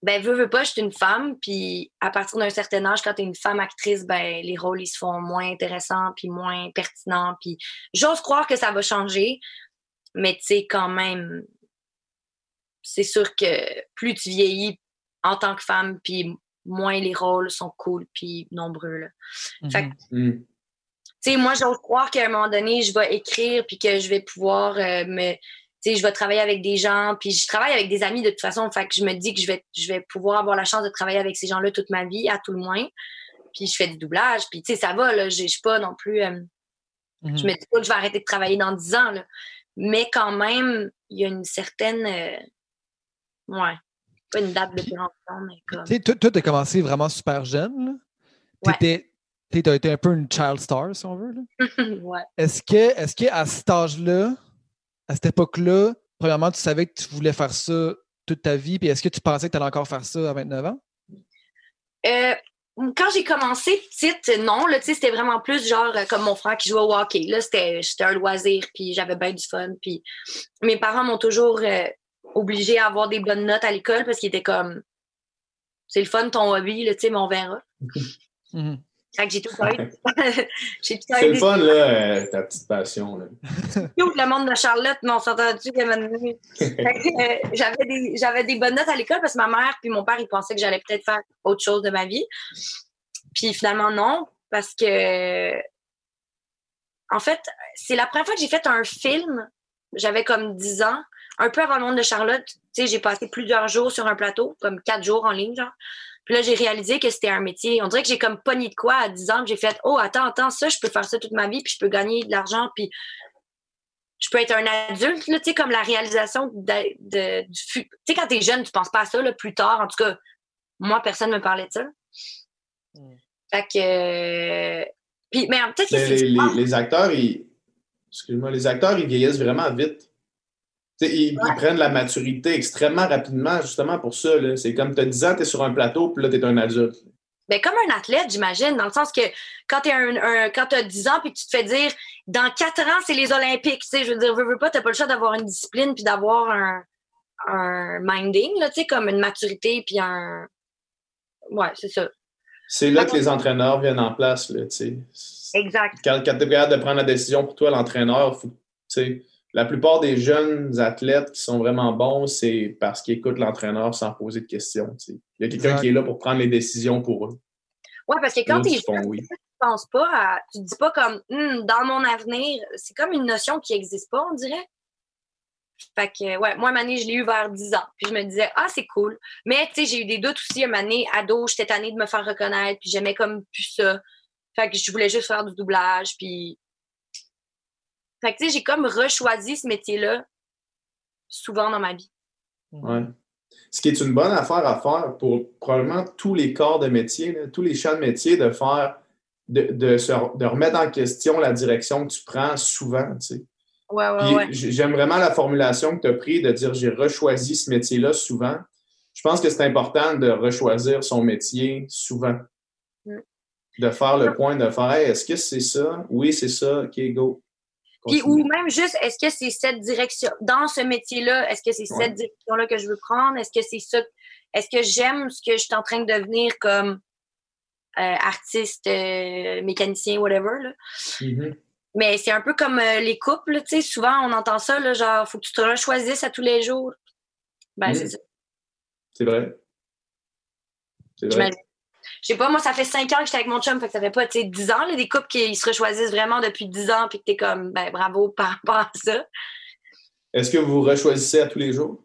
ben veux, veux pas, je suis une femme, puis à partir d'un certain âge, quand tu es une femme actrice, ben les rôles ils se font moins intéressants puis moins pertinents, puis j'ose croire que ça va changer, mais tu sais quand même, c'est sûr que plus tu vieillis en tant que femme, puis moins les rôles sont cool puis nombreux là. Fait mm. tu sais moi j'ose croire qu'à un moment donné, je vais écrire puis que je vais pouvoir euh, me je vais travailler avec des gens, puis je travaille avec des amis de toute façon. Fait que je me dis que je vais, je vais pouvoir avoir la chance de travailler avec ces gens-là toute ma vie, à tout le moins. Puis je fais du doublage, puis tu sais, ça va, là. Je suis pas non plus. Euh, mhm. Je me dis pas que je vais arrêter de travailler dans 10 ans, là. Mais quand même, il y a une certaine. Euh, ouais. Pas une date de péremption, mais comme. Tu sais, toi, tu as commencé vraiment super jeune. Tu as été un peu une child star, si on veut. Ouais. Est-ce que, est-ce que à cet âge-là, à cette époque-là, premièrement, tu savais que tu voulais faire ça toute ta vie, puis est-ce que tu pensais que tu allais encore faire ça à 29 ans? Euh, quand j'ai commencé petite, non, là, c'était vraiment plus genre euh, comme mon frère qui jouait au hockey. Là, c'était un loisir, puis j'avais bien du fun. Puis mes parents m'ont toujours euh, obligé à avoir des bonnes notes à l'école parce qu'ils étaient comme c'est le fun ton hobby, là, mais on verra. Fait que j'ai tout j'ai tout C'est le fun, là, euh, ta petite passion. Là. le monde de Charlotte, mais on s'entend-tu euh, j'avais, des, j'avais des bonnes notes à l'école parce que ma mère puis mon père, ils pensaient que j'allais peut-être faire autre chose de ma vie. Puis finalement, non, parce que. En fait, c'est la première fois que j'ai fait un film. J'avais comme 10 ans, un peu avant le monde de Charlotte. Tu sais, j'ai passé plusieurs jours sur un plateau, comme 4 jours en ligne, genre. Puis là, j'ai réalisé que c'était un métier. On dirait que j'ai comme pogné de quoi à 10 ans. J'ai fait, oh, attends, attends, ça, je peux faire ça toute ma vie, puis je peux gagner de l'argent, puis je peux être un adulte, tu sais, comme la réalisation de, du Tu sais, quand t'es jeune, tu penses pas à ça, là, plus tard. En tout cas, moi, personne ne me parlait de ça. Hmm. Fait que. Puis, mais peut-être que les, les, les, acteurs, ils. Excuse-moi, les acteurs, ils vieillissent vraiment vite. Ils, prennent la maturité extrêmement rapidement, justement pour ça. C'est comme tu as 10 ans, tu es sur un plateau, puis là, tu es un adulte. Ben, comme un athlète, j'imagine, dans le sens que quand tu as 10 ans puis tu te fais dire dans 4 ans, c'est les Olympiques, tu sais, je veux dire, veux, veux pas, tu pas le choix d'avoir une discipline puis d'avoir un, un minding, là, tu sais, comme une maturité puis un. Ouais, c'est ça. C'est là que les entraîneurs viennent en place, là, tu sais. Exact. Quand, quand tu es capable de prendre la décision pour toi, l'entraîneur, tu sais la plupart des jeunes athlètes qui sont vraiment bons, c'est parce qu'ils écoutent l'entraîneur sans poser de questions. Il y a quelqu'un qui est là pour prendre les décisions pour eux. Oui, parce que quand tu es jeune, oui. tu ne penses pas à, Tu te dis pas comme hum, dans mon avenir, c'est comme une notion qui n'existe pas, on dirait. Fait que, ouais, moi, Mané, je l'ai eu vers 10 ans. Puis je me disais, ah, c'est cool. Mais, tu sais, j'ai eu des doutes aussi. Un année, ado, j'étais tannée de me faire reconnaître. Puis j'aimais comme plus ça. Fait que je voulais juste faire du doublage. Puis fait que, tu sais, j'ai comme rechoisi ce métier-là souvent dans ma vie. Ouais. Ce qui est une bonne affaire à faire pour probablement tous les corps de métier, tous les champs de métier, de faire, de, de, remettre en question la direction que tu prends souvent, tu sais. Ouais, ouais, ouais. J'aime vraiment la formulation que tu as prise de dire j'ai rechoisi ce métier-là souvent. Je pense que c'est important de rechoisir son métier souvent. Mm. De faire le point, de faire est-ce que c'est ça? Oui, c'est ça, ok, go. Puis, ou même juste, est-ce que c'est cette direction, dans ce métier-là, est-ce que c'est cette direction-là que je veux prendre? Est-ce que c'est ça, est-ce que j'aime ce que je suis en train de devenir comme euh, artiste, euh, mécanicien, whatever, là? Mm-hmm. Mais c'est un peu comme euh, les couples, tu sais, souvent on entend ça, là, genre, faut que tu te choisisses à tous les jours. Ben, c'est mm. ça. C'est vrai. C'est vrai. Je sais pas, moi, ça fait cinq ans que j'étais avec mon chum, fait que ça fait pas, tu sais, 10 ans, là, des couples qui se rechoisissent vraiment depuis 10 ans, puis que t'es comme, ben, bravo par rapport à ça. Est-ce que vous rechoisissez à tous les jours?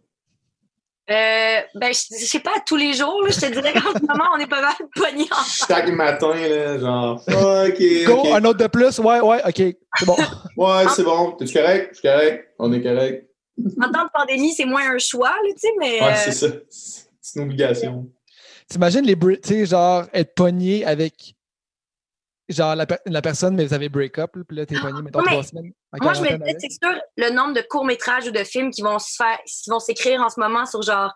Euh, ben, je, je sais pas, tous les jours, là, je te dirais qu'en ce moment, on est pas mal pognés. Chaque matin, là, genre, OK, Go, un autre de plus? Ouais, ouais, OK. C'est bon. Ouais, c'est bon. T'es-tu correct? Je suis correct. On est correct. En temps de pandémie, c'est moins un choix, là, tu sais, mais. Ouais, euh, c'est ça. C'est une obligation. T'imagines les tu sais, genre, être pogné avec genre la, per- la personne, mais vous avez break-up, puis là, t'es pogné, mettons, trois semaines. Moi, je me quarantaine dis, avec. c'est sûr, le nombre de courts-métrages ou de films qui vont se faire, qui vont s'écrire en ce moment sur genre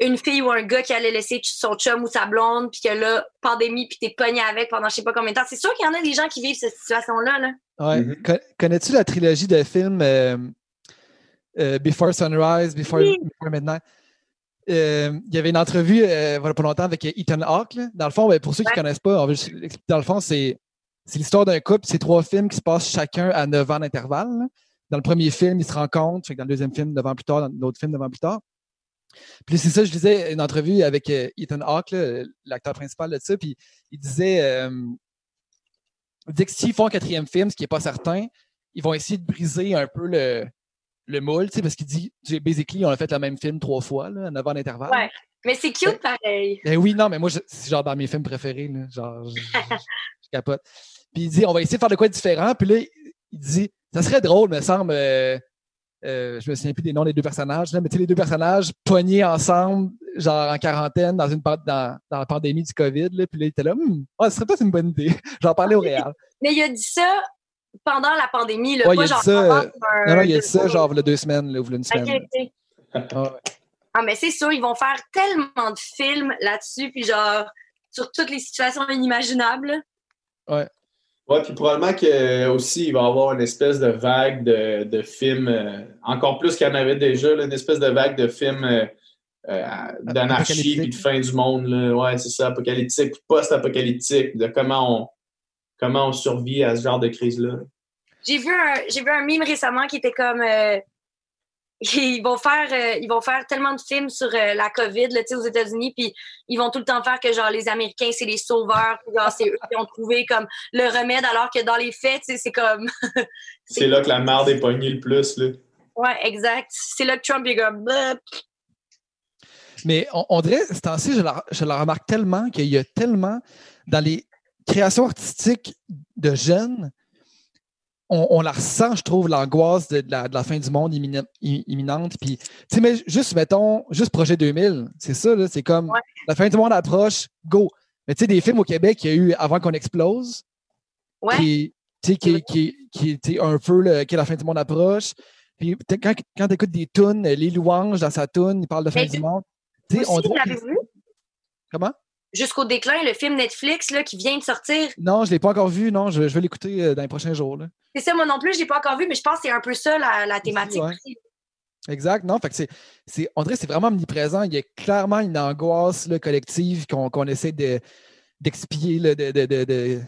une fille ou un gars qui allait laisser son chum ou sa blonde, puis que là, pandémie, puis t'es pogné avec pendant je sais pas combien de temps. C'est sûr qu'il y en a des gens qui vivent cette situation-là. Là. Ouais. Mhm. Con- Connais-tu la trilogie de films euh, euh, Before Sunrise, Before, Oui. Before Midnight? Euh, il y avait une entrevue, euh, voilà, pas longtemps, avec Ethan Hawke. là. Dans le fond, ben, pour ceux qui ne Ouais. connaissent pas. Dans le fond, c'est l'histoire d'un couple. C'est trois films qui se passent chacun à 9 ans d'intervalle. Dans le premier film, ils se rencontrent. Fait que dans le deuxième film, 9 ans plus tard. Dans l'autre film, 9 ans plus tard. Puis c'est ça, je disais une entrevue avec euh, Ethan Hawke, l'acteur principal de ça. Puis il disait, euh, il disait que s'ils font un quatrième film, ce qui n'est pas certain, ils vont essayer de briser un peu le, le moule, tu sais, parce qu'il dit, basically, on a fait le même film trois fois, là, à 9 ans d'intervalle. Ouais. Mais c'est cute pareil. Ben oui, non, mais moi, c'est genre dans mes films préférés, là, genre, je, je- je capote. Puis il dit, on va essayer de faire de quoi de différent. Puis là, il dit, ça serait drôle, me semble, euh, euh, je me souviens plus des noms des deux personnages, là, mais tu sais, les deux personnages pognés ensemble, genre en quarantaine, dans, une, dans, dans la pandémie du COVID, là, puis là, il était là, Hum, ah, ce serait peut-être une bonne idée. J'en parlais au Réal. Mais il a dit ça pendant la pandémie. Là, Ouais, pas il a genre dit ça, euh, un- Non, non, il a deux dit ça, jours. genre, y a deux semaines, là, y a une semaine. Ah, ouais. Ah, mais c'est sûr, ils vont faire tellement de films là-dessus, puis genre, sur toutes les situations inimaginables. Ouais, puis probablement que aussi il va y avoir une espèce de vague de, de films, euh, encore plus qu'il y en avait déjà, là, une espèce de vague de films euh, euh, d'anarchie puis de fin du monde. Là. Ouais, c'est ça, apocalyptique, post-apocalyptique, de comment on comment on survit à ce genre de crise-là? J'ai vu un j'ai vu un mime récemment qui était comme euh, ils vont faire euh, ils vont faire tellement de films sur euh, la COVID là, tu sais, aux États-Unis puis ils vont tout le temps faire que genre les Américains c'est les sauveurs puis genre c'est eux qui ont trouvé comme le remède alors que dans les faits c'est comme C'est là que la merde est pognée le plus. Là. ouais exact c'est là que Trump il est comme Mais on, on dirait, ce temps-ci, je la, je la remarque tellement qu'il y a tellement dans les créations artistiques de jeunes, on, on la ressent, je trouve, l'angoisse de, de la, de la fin du monde imminente. Puis, tu sais, mais juste, mettons, juste Projet 2000, c'est ça, là, c'est comme Ouais. la fin du monde approche, go. Mais tu sais, des films au Québec qu'il y a eu avant qu'on explose, ouais qui, tu sais, qui, qui, qui était un peu le, qui est la fin du monde approche. Puis quand, quand tu écoutes des tunes, les louanges dans sa tune, il parle de fin Mais du monde. Tu sais, Aussi, on dirait Comment? Jusqu'au déclin le film Netflix là qui vient de sortir Non, je ne l'ai pas encore vu. Non, je, je vais l'écouter euh, dans les prochains jours. là. c'est ça moi non plus je l'ai pas encore vu mais je pense que c'est un peu ça la, la thématique ouais. Exact. Non, fait que c'est, c'est, on dirait que c'est vraiment omniprésent. Il y a clairement une angoisse là, collective qu'on, essaie de, d'expier, de, de, de, de,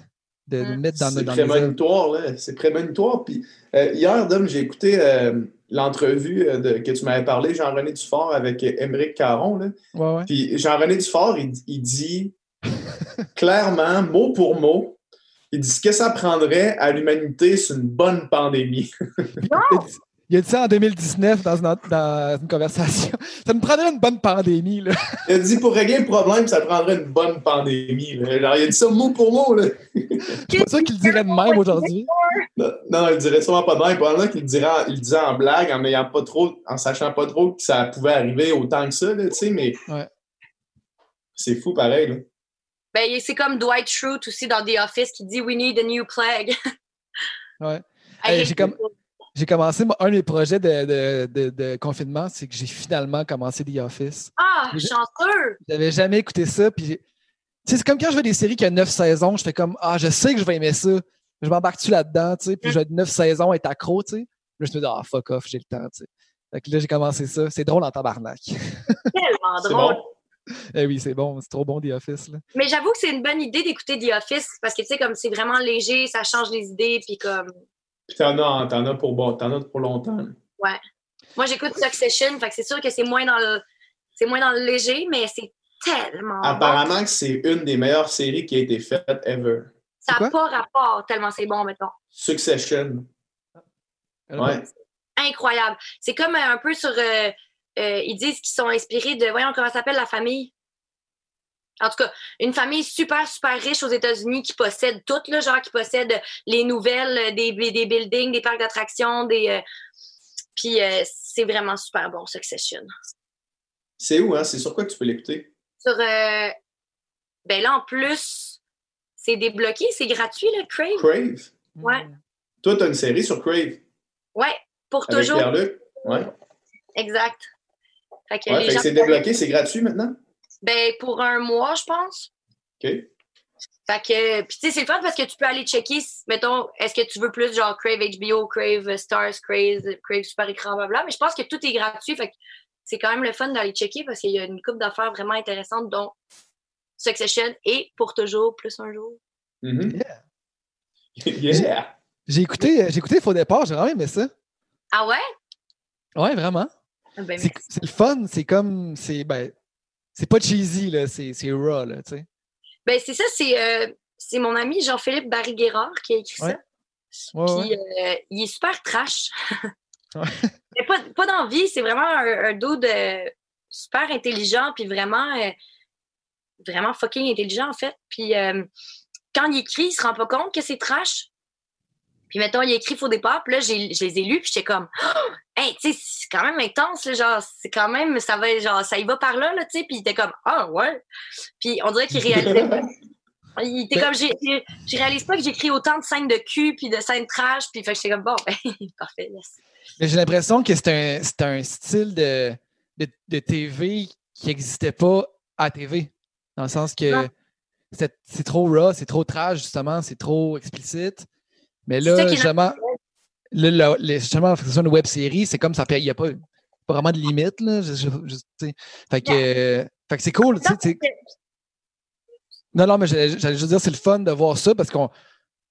de Mm. mettre dans, C'est les œuvres. prémonitoire, là. C'est prémonitoire. Puis euh, hier, Dom, j'ai écouté euh, l'entrevue euh, de- que tu m'avais parlé, Jean-René Dufort, avec Émeric Caron. Là. Ouais, ouais. Puis Jean-René Dufort, il, il dit clairement, mot pour mot, il dit ce que ça prendrait à l'humanité, c'est une bonne pandémie. Il a dit- ça en 2019 dans une, dans une conversation. Ça nous prendrait une bonne pandémie. Là. Il a dit pour régler le problème, ça prendrait une bonne pandémie. là. Genre, il a dit ça mot pour mot. Là. Je suis pas sûr qu'il le dirait de même aujourd'hui. Non, non, il dirait sûrement pas de même. Probablement qu'il le dirait, en- il le disait en blague, en ayant pas trop, en sachant pas trop que ça pouvait arriver autant que ça, là, tu sais, mais Ouais. c'est fou pareil. Là. Ben, c'est comme Dwight Schrute aussi dans The Office qui dit We need a new plague. Ouais. Hey, j'ai comme- people. J'ai commencé, un de mes projets de, de, de- de confinement, c'est que j'ai finalement commencé The Office. Ah, chanceux! J'avais jamais écouté ça. Puis, c'est comme quand je vois des séries qui ont neuf saisons, je fais comme Ah, je sais que je vais aimer ça. Je m'embarque-tu là-dedans, tu sais, puis je vais être neuf saisons, être accro, tu sais. Là, je me dis Ah, fuck off, j'ai le temps, tu sais. Fait que là, j'ai commencé ça. C'est drôle en tabarnak. Tellement drôle. eh oui, c'est bon, c'est trop bon, The Office. Là. Mais j'avoue que c'est une bonne idée d'écouter The Office parce que, tu sais, comme c'est vraiment léger, ça change les idées, puis comme. Puis t'en as, t'en as pour bon, t'en as pour longtemps. là. Moi, j'écoute Succession, fait que c'est sûr que c'est moins dans le. C'est moins dans le léger, mais c'est tellement Apparemment que c'est une des meilleures séries qui a été faite ever. Ça n'a pas rapport tellement c'est bon, mettons. Succession. Ouais. Incroyable. C'est comme un peu sur. Euh, euh, ils disent qu'ils sont inspirés de. Voyons comment ça s'appelle la famille? En tout cas, une famille super, super riche aux États-Unis qui possède tout, le genre qui possède les nouvelles, des, des buildings, des parcs d'attractions, des. puis c'est vraiment super bon, Succession. C'est où, hein? C'est sur quoi que tu peux l'écouter? Sur. ben là, en plus, c'est débloqué, c'est gratuit, le Crave. Crave? Ouais. Toi, tu as une série sur Crave? Ouais, pour Avec toujours. Pierre-Luc? Ouais. Exact. Fait que, ouais, fait que c'est débloqué, c'est gratuit maintenant? Ben, pour un mois, je pense. OK. Fait que, puis tu sais, c'est le fun parce que tu peux aller checker, mettons, est-ce que tu veux plus genre Crave HBO, Crave Stars, Crave, Crave Super Écran, blablabla. Mais je pense que tout est gratuit. Fait que c'est quand même le fun d'aller checker parce qu'il y a une coupe d'affaires vraiment intéressantes, dont Succession et Pour toujours, plus un jour. Mm -hmm. Yeah. yeah. J'ai écouté, j'ai écouté Faux départ, j'ai vraiment aimé ça. Ah ouais? Ouais, vraiment. Ben, c'est le fun, c'est comme. C'est ben, pas cheesy, là, c'est raw, là, tu sais. Ben, c'est ça, c'est euh, mon ami Jean-Philippe Barry-Guerrard qui a écrit ouais. ça. Puis, ouais. euh, il est super trash. Mais pas, pas d'envie, c'est vraiment un, un dos de super intelligent, puis vraiment, euh, vraiment fucking intelligent, en fait. Puis, quand il écrit, il se rend pas compte que c'est trash. Puis, mettons, il écrit Faux départ, puis là, je les ai lus, puis j'étais comme, oh! hey, tu sais, c'est quand même intense, là, genre, c'est quand même, ça va, genre, ça y va par là, là, tu sais, puis il était comme, ah, ouais. Puis, on dirait qu'il réalisait pas. Il était comme, je réalise pas que j'écris autant de scènes de cul, puis de scènes trash, puis fait que j'étais comme, bon, ben, parfait, yes. J'ai l'impression que c'est un, un style de, de, de, TV qui n'existait pas à TV. Dans le sens que c'est trop raw, c'est trop trash, justement, c'est trop explicite. Mais là, justement, là, là, justement, en faisant une web série, c'est comme ça, il n'y a pas, pas, vraiment de limite. Là, je, je, je, fait que, euh, fait que c'est cool. T'sais, non, non, mais j'allais juste dire, c'est le fun de voir ça parce qu'on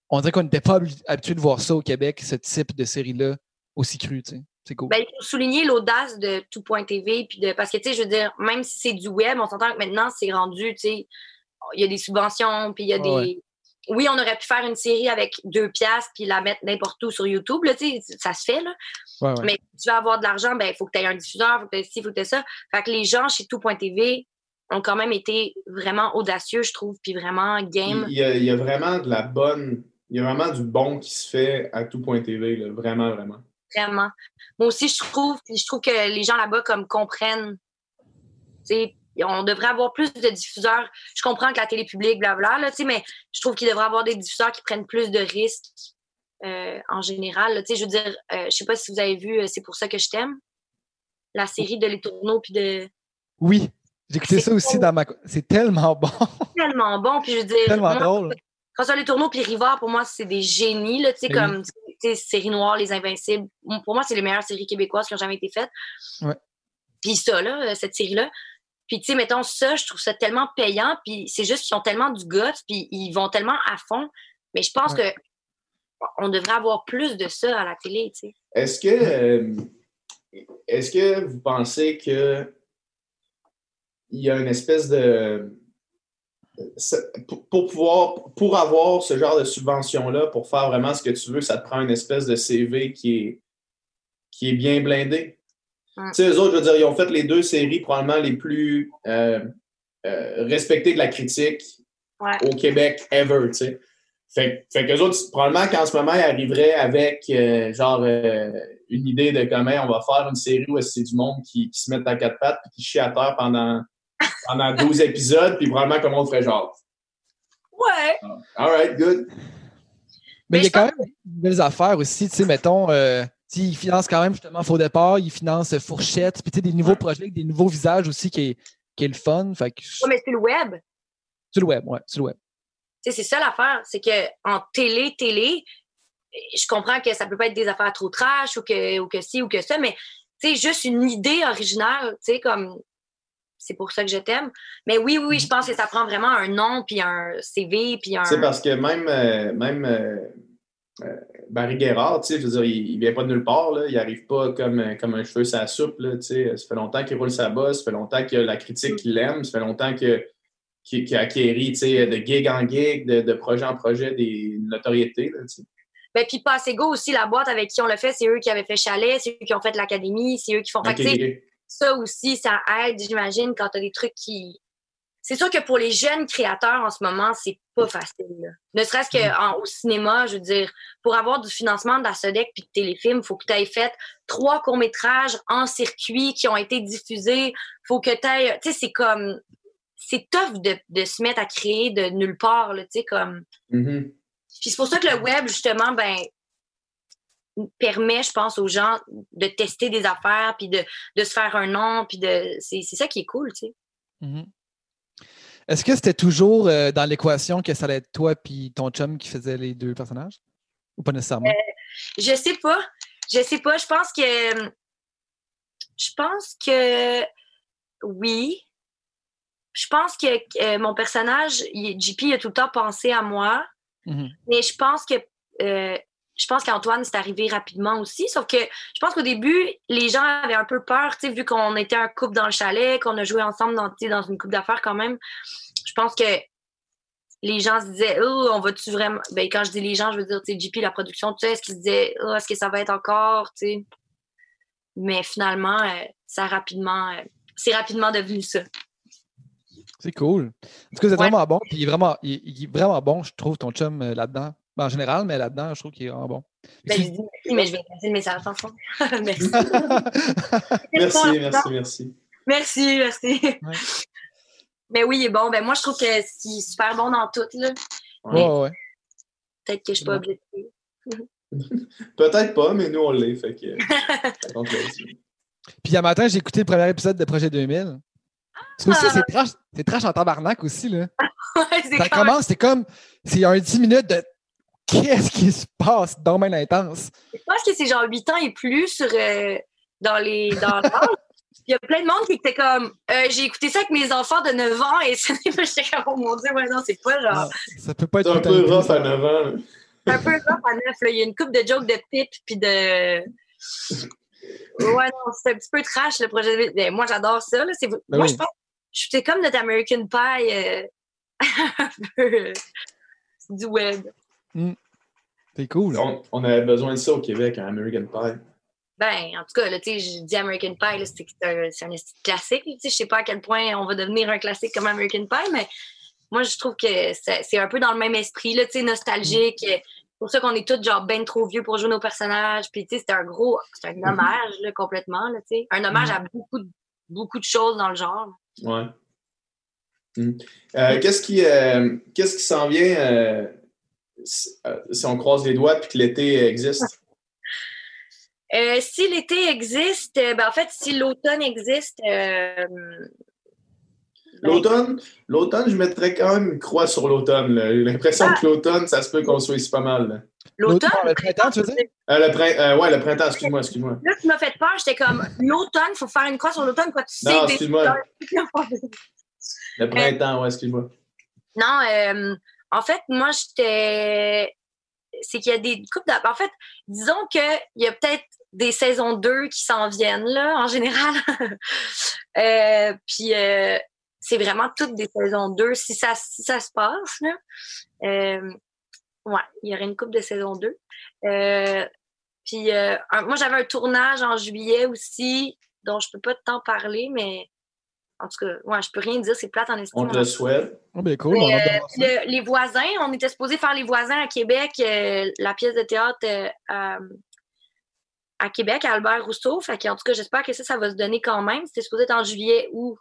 on dirait qu'on n'était pas habitué de voir ça au Québec, ce type de série-là, aussi cru. C'est cool. Ben, il faut souligner l'audace de tout.tv. Puis de, parce que, tu sais, je veux dire, même si c'est du web, on s'entend que maintenant, c'est rendu, tu sais, il y a des subventions, puis il y a des. Oui, on aurait pu faire une série avec deux piastres puis la mettre n'importe où sur YouTube, là, tu sais, ça se fait, là. Ouais, ouais. Mais si tu veux avoir de l'argent, ben, il faut que tu aies un diffuseur, il faut que tu aies ci, il faut que tu aies ça. Fait que les gens chez tout.tv ont quand même été vraiment audacieux, je trouve, puis vraiment game. Il y, a, il y a vraiment de la bonne. Il y a vraiment du bon qui se fait à tout.tv, là. Vraiment, vraiment. Vraiment. Moi aussi, je trouve, je trouve que les gens là-bas comme comprennent. On devrait avoir plus de diffuseurs. Je comprends que la télé publique, blabla, là, mais je trouve qu'il devrait avoir des diffuseurs qui prennent plus de risques euh, en général. Là, je veux dire, euh, je sais pas si vous avez vu C'est pour ça que je t'aime. La série de Les Tourneaux puis de. Oui, j'ai écouté ça aussi dans ma. C'est tellement bon. tellement bon. Puis je veux dire. Tellement moi, drôle. François Les Tourneaux puis Rivard, pour moi, c'est des génies, là, tu sais, Oui. comme série noire, Les Invincibles. Pour moi, c'est les meilleures séries québécoises qui ont jamais été faites. Ouais. Puis ça, là, cette série-là. Puis, tu sais, mettons, ça, je trouve ça tellement payant. Puis c'est juste qu'ils ont tellement du guts, puis ils vont tellement à fond. Mais je pense Ouais. que on devrait avoir plus de ça à la télé, tu sais. Est-ce que, euh, est-ce que vous pensez que il y a une espèce de pour pouvoir pour avoir ce genre de subvention là pour faire vraiment ce que tu veux ça te prend une espèce de CV qui est qui est bien blindé? Mm. tu sais eux autres je veux dire ils ont fait les deux séries probablement les plus euh, euh, respectées de la critique Ouais. au Québec ever tu sais fait, fait qu'eux autres, probablement qu'en ce moment, ils arriveraient avec euh, genre euh, une idée de comment on va faire une série où c'est du monde qui, qui se met à quatre pattes et qui chie à terre pendant, pendant 12 épisodes, puis probablement comment on ferait genre. Ouais. All right, good. Mais Mais il y a quand même de belles affaires aussi, tu sais, mettons, euh, ils financent quand même justement Faux départ, ils financent Fourchette, puis tu sais, des nouveaux Ouais. projets avec des nouveaux visages aussi qui est, qui est le fun. Fait que, Ouais, mais c'est le web. sur le web, ouais, sur le web. Tu sais, c'est ça l'affaire. C'est que en télé, télé, je comprends que ça peut pas être des affaires trop trash ou que, ou que ci ou que ça, mais tu sais, juste une idée originale, tu sais, comme c'est pour ça que je t'aime. Mais oui, oui, oui, je pense que ça prend vraiment un nom, puis un CV, puis un. C'est parce que même, euh, même euh, Barry Guerrard, tu sais, je veux dire, il, ne vient pas de nulle part, là. il n'arrive pas comme, comme un cheveu sa soupe, là, tu sais. Ça fait longtemps qu'il roule sa bosse, ça fait longtemps que la critique qu'il aime, ça fait longtemps que, qu'il, a acquéri, tu sais, de gig en gig, de, projet en projet, des notoriétés, là. Ben, puis Passego aussi, la boîte avec qui on l'a fait, c'est eux qui avaient fait Chalet, c'est eux qui ont fait l'académie, c'est eux qui font. Ça aussi, ça aide, j'imagine, quand tu as des trucs qui, c'est sûr que pour les jeunes créateurs en ce moment, c'est pas facile. Ne serait-ce qu'au mm. cinéma, je veux dire, pour avoir du financement de la SODEC puis de téléfilm, il faut que tu aies fait trois courts-métrages en circuit qui ont été diffusés. faut que tu aies. Tu sais, c'est comme. C'est tough de, se mettre à créer de nulle part, tu sais, comme. Mm-hmm. Puis c'est pour ça que le web, justement, ben permet, je pense, aux gens de tester des affaires, puis de, se faire un nom, puis de. C'est ça qui est cool, tu sais. Mm-hmm. Est-ce que c'était toujours euh, dans l'équation que ça allait être toi et ton chum qui faisaient les deux personnages? Ou pas nécessairement? Euh, je sais pas. Je sais pas. Je pense que. Je pense que. Oui. Je pense que euh, mon personnage, JP, a tout le temps pensé à moi. Mm-hmm. Mais je pense que. Je pense qu'Antoine, c'est arrivé rapidement aussi. Sauf que je pense qu'au début, les gens avaient un peu peur, vu qu'on était un couple dans le chalet, qu'on a joué ensemble dans, dans une coupe d'affaires quand même je pense que les gens se disaient Oh, on va-tu vraiment. Ben, quand je dis les gens, je veux dire, tu sais, JP, la production, tu sais, est-ce qu'ils se disaient Oh, est-ce que ça va être encore, tu sais? Mais finalement, euh, ça rapidement. Euh, c'est rapidement devenu ça. C'est cool. En tout cas, c'est vraiment bon. Puis il est vraiment, il, est vraiment bon, je trouve, ton chum euh, là-dedans. Ben, en général, mais là-dedans, je trouve qu'il est vraiment bon. Ben, je dis merci, mais je vais passer le message ensemble. merci. merci, merci, merci. Merci, merci. Mais oui, bon, ben moi, je trouve que c'est super bon dans tout. Là. Ouais, ouais. Peut-être que je suis pas objective. Peut-être pas, mais nous, on l'est. Fait que. Puis, il y a matin, j'ai écouté le premier épisode de Projet 2000. C'est aussi, c'est trash, c'est trash en tabarnak aussi, là. ouais, c'est Ça commence, c'est comme, c'est un 10 minutes de qu'est-ce qui se passe dans même intense? Je pense que c'est genre 8 ans et plus sur, euh, dans les dans il y a plein de monde qui était comme euh, j'ai écouté ça avec mes enfants de 9 ans et j'étais comme oh mon dieu ouais non c'est pas genre? Ça peut pas être un peu rough à 9 ans un peu rough à 9 là. il y a une coupe de jokes de pipe puis de ouais non c'est un petit peu trash le projet de mais moi j'adore ça là. Ben moi je pense c'est comme notre American Pie euh... un peu du web mm. c'est cool on, on avait besoin de ça au Québec un American Pie ben, en tout cas, tu sais, je dis American Pie, c'est un, un classique. Je sais pas à quel point on va devenir un classique comme American Pie, mais moi, je trouve que c'est un peu dans le même esprit, là, nostalgique. C'est pour ça qu'on est tous genre ben trop vieux pour jouer nos personnages. Puis, tu sais, c'est un gros, c'est un mm-hmm. hommage, là, complètement, là, tu sais. Un hommage à beaucoup de, beaucoup de choses dans le genre. Ouais. Mm. Euh, qu'est-ce qui, euh, qu'est-ce qui s'en vient euh, si, on croise les doigts puis que l'été existe? Euh, si l'été existe, euh, ben, en fait, si l'automne existe. Euh, ben, l'automne, l'automne, je mettrais quand même une croix sur l'automne. J'ai l'impression ah! que l'automne, ça se peut qu'on soit ici pas mal. L'automne? Le printemps, tu veux dire? le printemps, ouais, le printemps, excuse-moi, excuse-moi. Là, tu m'as fait peur, j'étais comme, l'automne, il faut faire une croix sur l'automne, quoi, tu sais. Non, excuse-moi. le printemps, ouais, excuse-moi. Non, en fait, moi, j'étais. C'est qu'il y a des coupes En fait, disons qu'il y a peut-être des saisons 2 qui s'en viennent, là, en général. Euh, puis euh, c'est vraiment toutes des saisons 2 si ça, ça se passe. Là. Euh, ouais, il y aurait une coupe de saison 2. puis moi, j'avais un tournage en juillet aussi, dont je peux pas tant parler, mais en tout cas, ouais, je peux rien dire, c'est plate en estime. On te le souhaite. Oh, ben cool, les voisins, on était supposé faire les voisins à Québec, la pièce de théâtre à Québec, à Albert Rousseau. Fait en tout cas, j'espère que ça, ça va se donner quand même. C'était supposé être en juillet ou,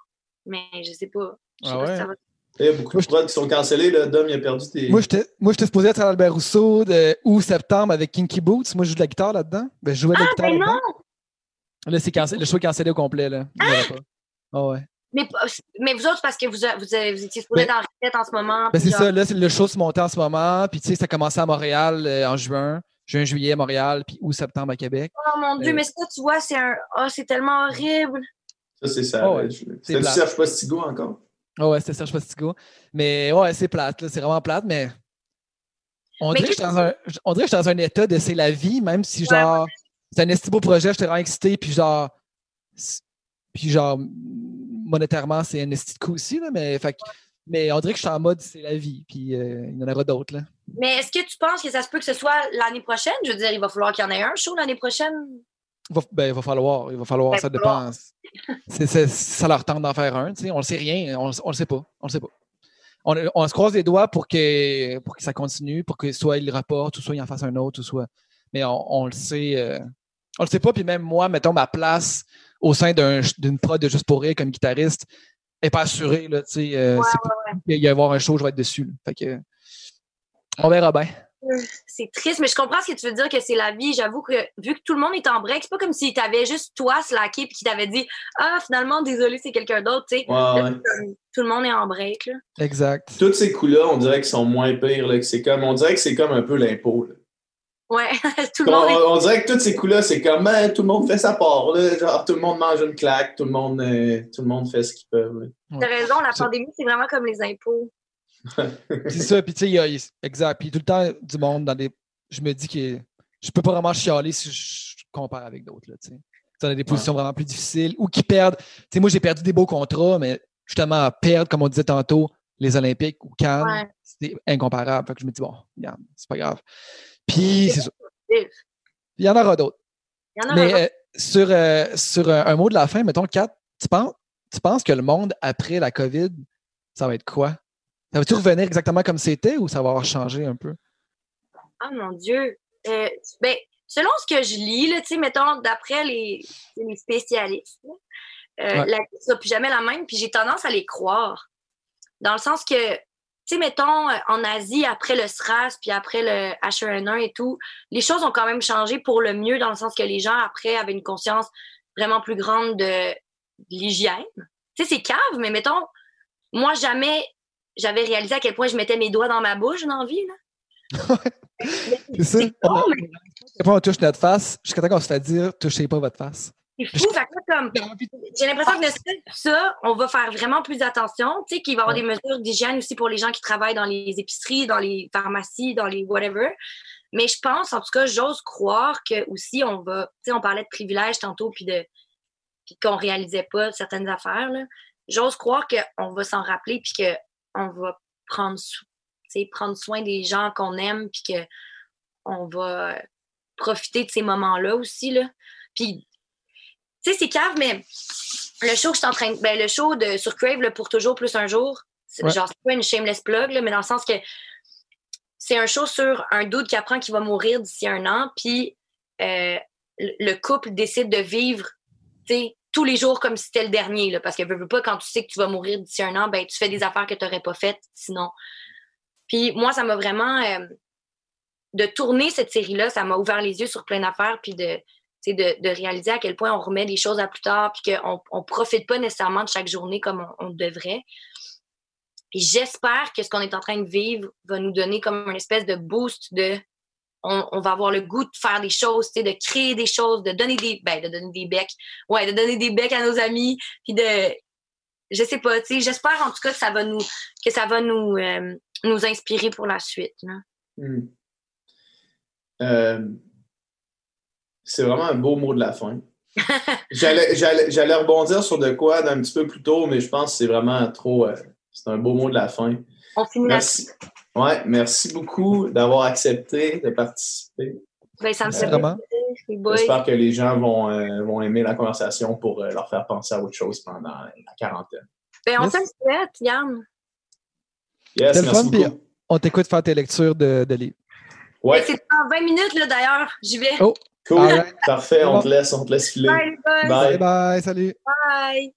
mais je sais pas. Je sais ah pas ça va... Il y a beaucoup de prods qui sont cancellés. Là. Dom, il a perdu tes. Moi, j'étais supposé être à Albert Rousseau de août septembre avec Kinky Boots. Moi, je joue de la guitare là-dedans. Ben, je jouais de la ah, guitare. Mais non! Là, c'est cancellé. Le show est cancellé au complet. Là. Ah! Oh, ouais. Mais, mais vous autres, parce que vous, vous, étiez supposé être en retraite en ce moment. Ben, c'est ça. Là, le show se montait en ce moment. Puis, tu sais, ça commençait à Montréal euh, en juin juin, juillet à Montréal, puis août, septembre à Québec. Oh mon Dieu, euh, mais ça, tu vois, c'est un. Oh, c'est tellement horrible. Ça, c'est ça. Oh, ouais. C'était Serge Postigo encore. Oh, ouais, c'était Serge Postigo. Mais ouais, c'est plate, c'est vraiment plate, mais. On Mais dirait, que je suis dans un, on dirait que je suis dans un état de c'est la vie, même si genre c'est un esti beau projet, j'étais vraiment excité, puis genre puis genre monétairement, c'est un esti de coup aussi, là, mais, fait mais on dirait que je suis en mode c'est la vie, puis euh, il y en aura d'autres. là. Mais est-ce que tu penses que ça se peut que ce soit l'année prochaine? Je veux dire, il va falloir qu'il y en ait un show l'année prochaine. Il va, ben, il va falloir, il va falloir, Ben, ça dépend. Ça leur tente d'en faire un, tu sais, on le sait rien, on, on le sait pas, on le sait pas. On, on se croise les doigts pour que, pour que ça continue, pour que soit il rapporte, ou soit il en fasse un autre, ou soit. Mais on, on le sait, euh, on le sait pas, puis même moi, mettons ma place au sein d'un- d'une prod de Juste pour rire comme guitariste n'est pas assurée, là, tu sais, euh, Ouais, pas qu'il y a avoir un show, je vais être dessus. là. Fait que, on verra bien. C'est triste, mais je comprends ce que tu veux dire que c'est la vie. J'avoue que vu que tout le monde est en break, c'est pas comme si t'avais juste toi slacké puis qui t'avait dit Ah, finalement, désolé, c'est quelqu'un d'autre. tu sais. Ouais, Tout le monde est en break. Là. Exact. Tous ces coups-là, on dirait qu'ils sont moins pires. Là, que c'est comme, on dirait que c'est comme un peu l'impôt. Ouais, tout le On, monde est. on dirait que tous ces coups-là, c'est comme ben, tout le monde fait sa part. Là. Genre, tout le monde mange une claque, tout le monde, euh, tout le monde fait ce qu'il peut. là. T'as raison, la pandémie, c'est vraiment comme les impôts. C'est ça, puis tu sais, il y a- il- exact. Puis tout le temps, du monde dans des. Je me dis que je peux pas vraiment chialer si je compare avec d'autres, là, tu sais. Dans des positions vraiment plus difficiles ou qui perdent. Tu sais, moi, j'ai perdu des beaux contrats, mais justement, à perdre, comme on disait tantôt, les Olympiques ou Cannes, Ouais. c'était incomparable. Fait que je me dis, bon, regarde, c'est pas grave. Puis, c'est ça. positif. Il y en aura d'autres. Mais euh, sur, euh, sur un, un mot de la fin, mettons, Kat, tu penses, tu penses que le monde après la COVID, ça va être quoi? Ça va-tu revenir exactement comme c'était ou ça va avoir changé un peu? Ah mon Dieu. Euh, ben, selon ce que je lis, là, tu sais, mettons, d'après les, les spécialistes, là, euh, Ouais. la vie sera plus jamais la même, puis j'ai tendance à les croire. Dans le sens que, tu sais, mettons, euh, en Asie, après le SRAS, puis après le H1N1 et tout, les choses ont quand même changé pour le mieux, dans le sens que les gens, après, avaient une conscience vraiment plus grande de, l'hygiène. Tu sais, c'est cave, mais mettons, moi, jamais j'avais réalisé à quel point je mettais mes doigts dans ma bouche dans la vie, là. C'est ça? Mais on touche notre face jusqu'à temps qu'on se fait dire touchez pas votre face. C'est fou. Fait que comme, j'ai l'impression que ne que ça, on va faire vraiment plus attention. Tu sais, qu'il va y avoir des mesures d'hygiène aussi pour les gens qui travaillent dans les épiceries, dans les pharmacies, dans les whatever. Mais je pense, en tout cas, j'ose croire que aussi on va, tu sais, on parlait de privilèges tantôt, puis de, puis qu'on réalisait pas certaines affaires. là. J'ose croire qu'on va s'en rappeler, puis que on va prendre, sais, prendre soin des gens qu'on aime, puis que on va profiter de ces moments-là aussi là. Puis tu sais, c'est cave, mais le show que je suis en train de. Ben, le show de, sur Crave, là, pour toujours plus un jour, Ouais. genre, c'est pas une shameless plug, là, mais dans le sens que c'est un show sur un doute qui apprend qu'il va mourir d'ici un an, puis euh, le le couple décide de vivre, tu sais, tous les jours comme si c'était le dernier, là, parce que veux, veux pas, quand tu sais que tu vas mourir d'ici un an, ben, tu fais des affaires que tu n'aurais pas faites sinon. Puis moi, ça m'a vraiment. euh, de tourner cette série-là, ça m'a ouvert les yeux sur plein d'affaires, puis de, de, de réaliser à quel point on remet les choses à plus tard, puis qu'on on profite pas nécessairement de chaque journée comme on, devrait. J'espère que ce qu'on est en train de vivre va nous donner comme une espèce de boost de. On, va avoir le goût de faire des choses, de créer des choses, de donner des. Ben, de donner des becs. Ouais, de donner des becs à nos amis, puis de. Je sais pas, j'espère en tout cas que ça va nous, que ça va nous, euh, nous inspirer pour la suite. Hmm. Euh, c'est vraiment un beau mot de la fin. J'allais- J'allais j'allais rebondir sur de quoi d'un petit peu plus tôt, mais je pense que c'est vraiment trop. euh, c'est un beau mot de la fin. On finit. Merci. Ouais, merci beaucoup d'avoir accepté de participer. Ben, ça me fait Vraiment. plaisir. J'espère que les gens vont, euh, vont aimer la conversation pour euh, leur faire penser à autre chose pendant la quarantaine. Ben, on Yes. te le souhaite, Yann. Yes, merci fun, beaucoup. on t'écoute faire tes lectures de, de livres. Ouais, C'est dans 20 minutes, là, d'ailleurs. J'y vais. Oh. Cool. Parfait, on te laisse, on te laisse filer. Bye. Bye. Bye bye, salut. Bye.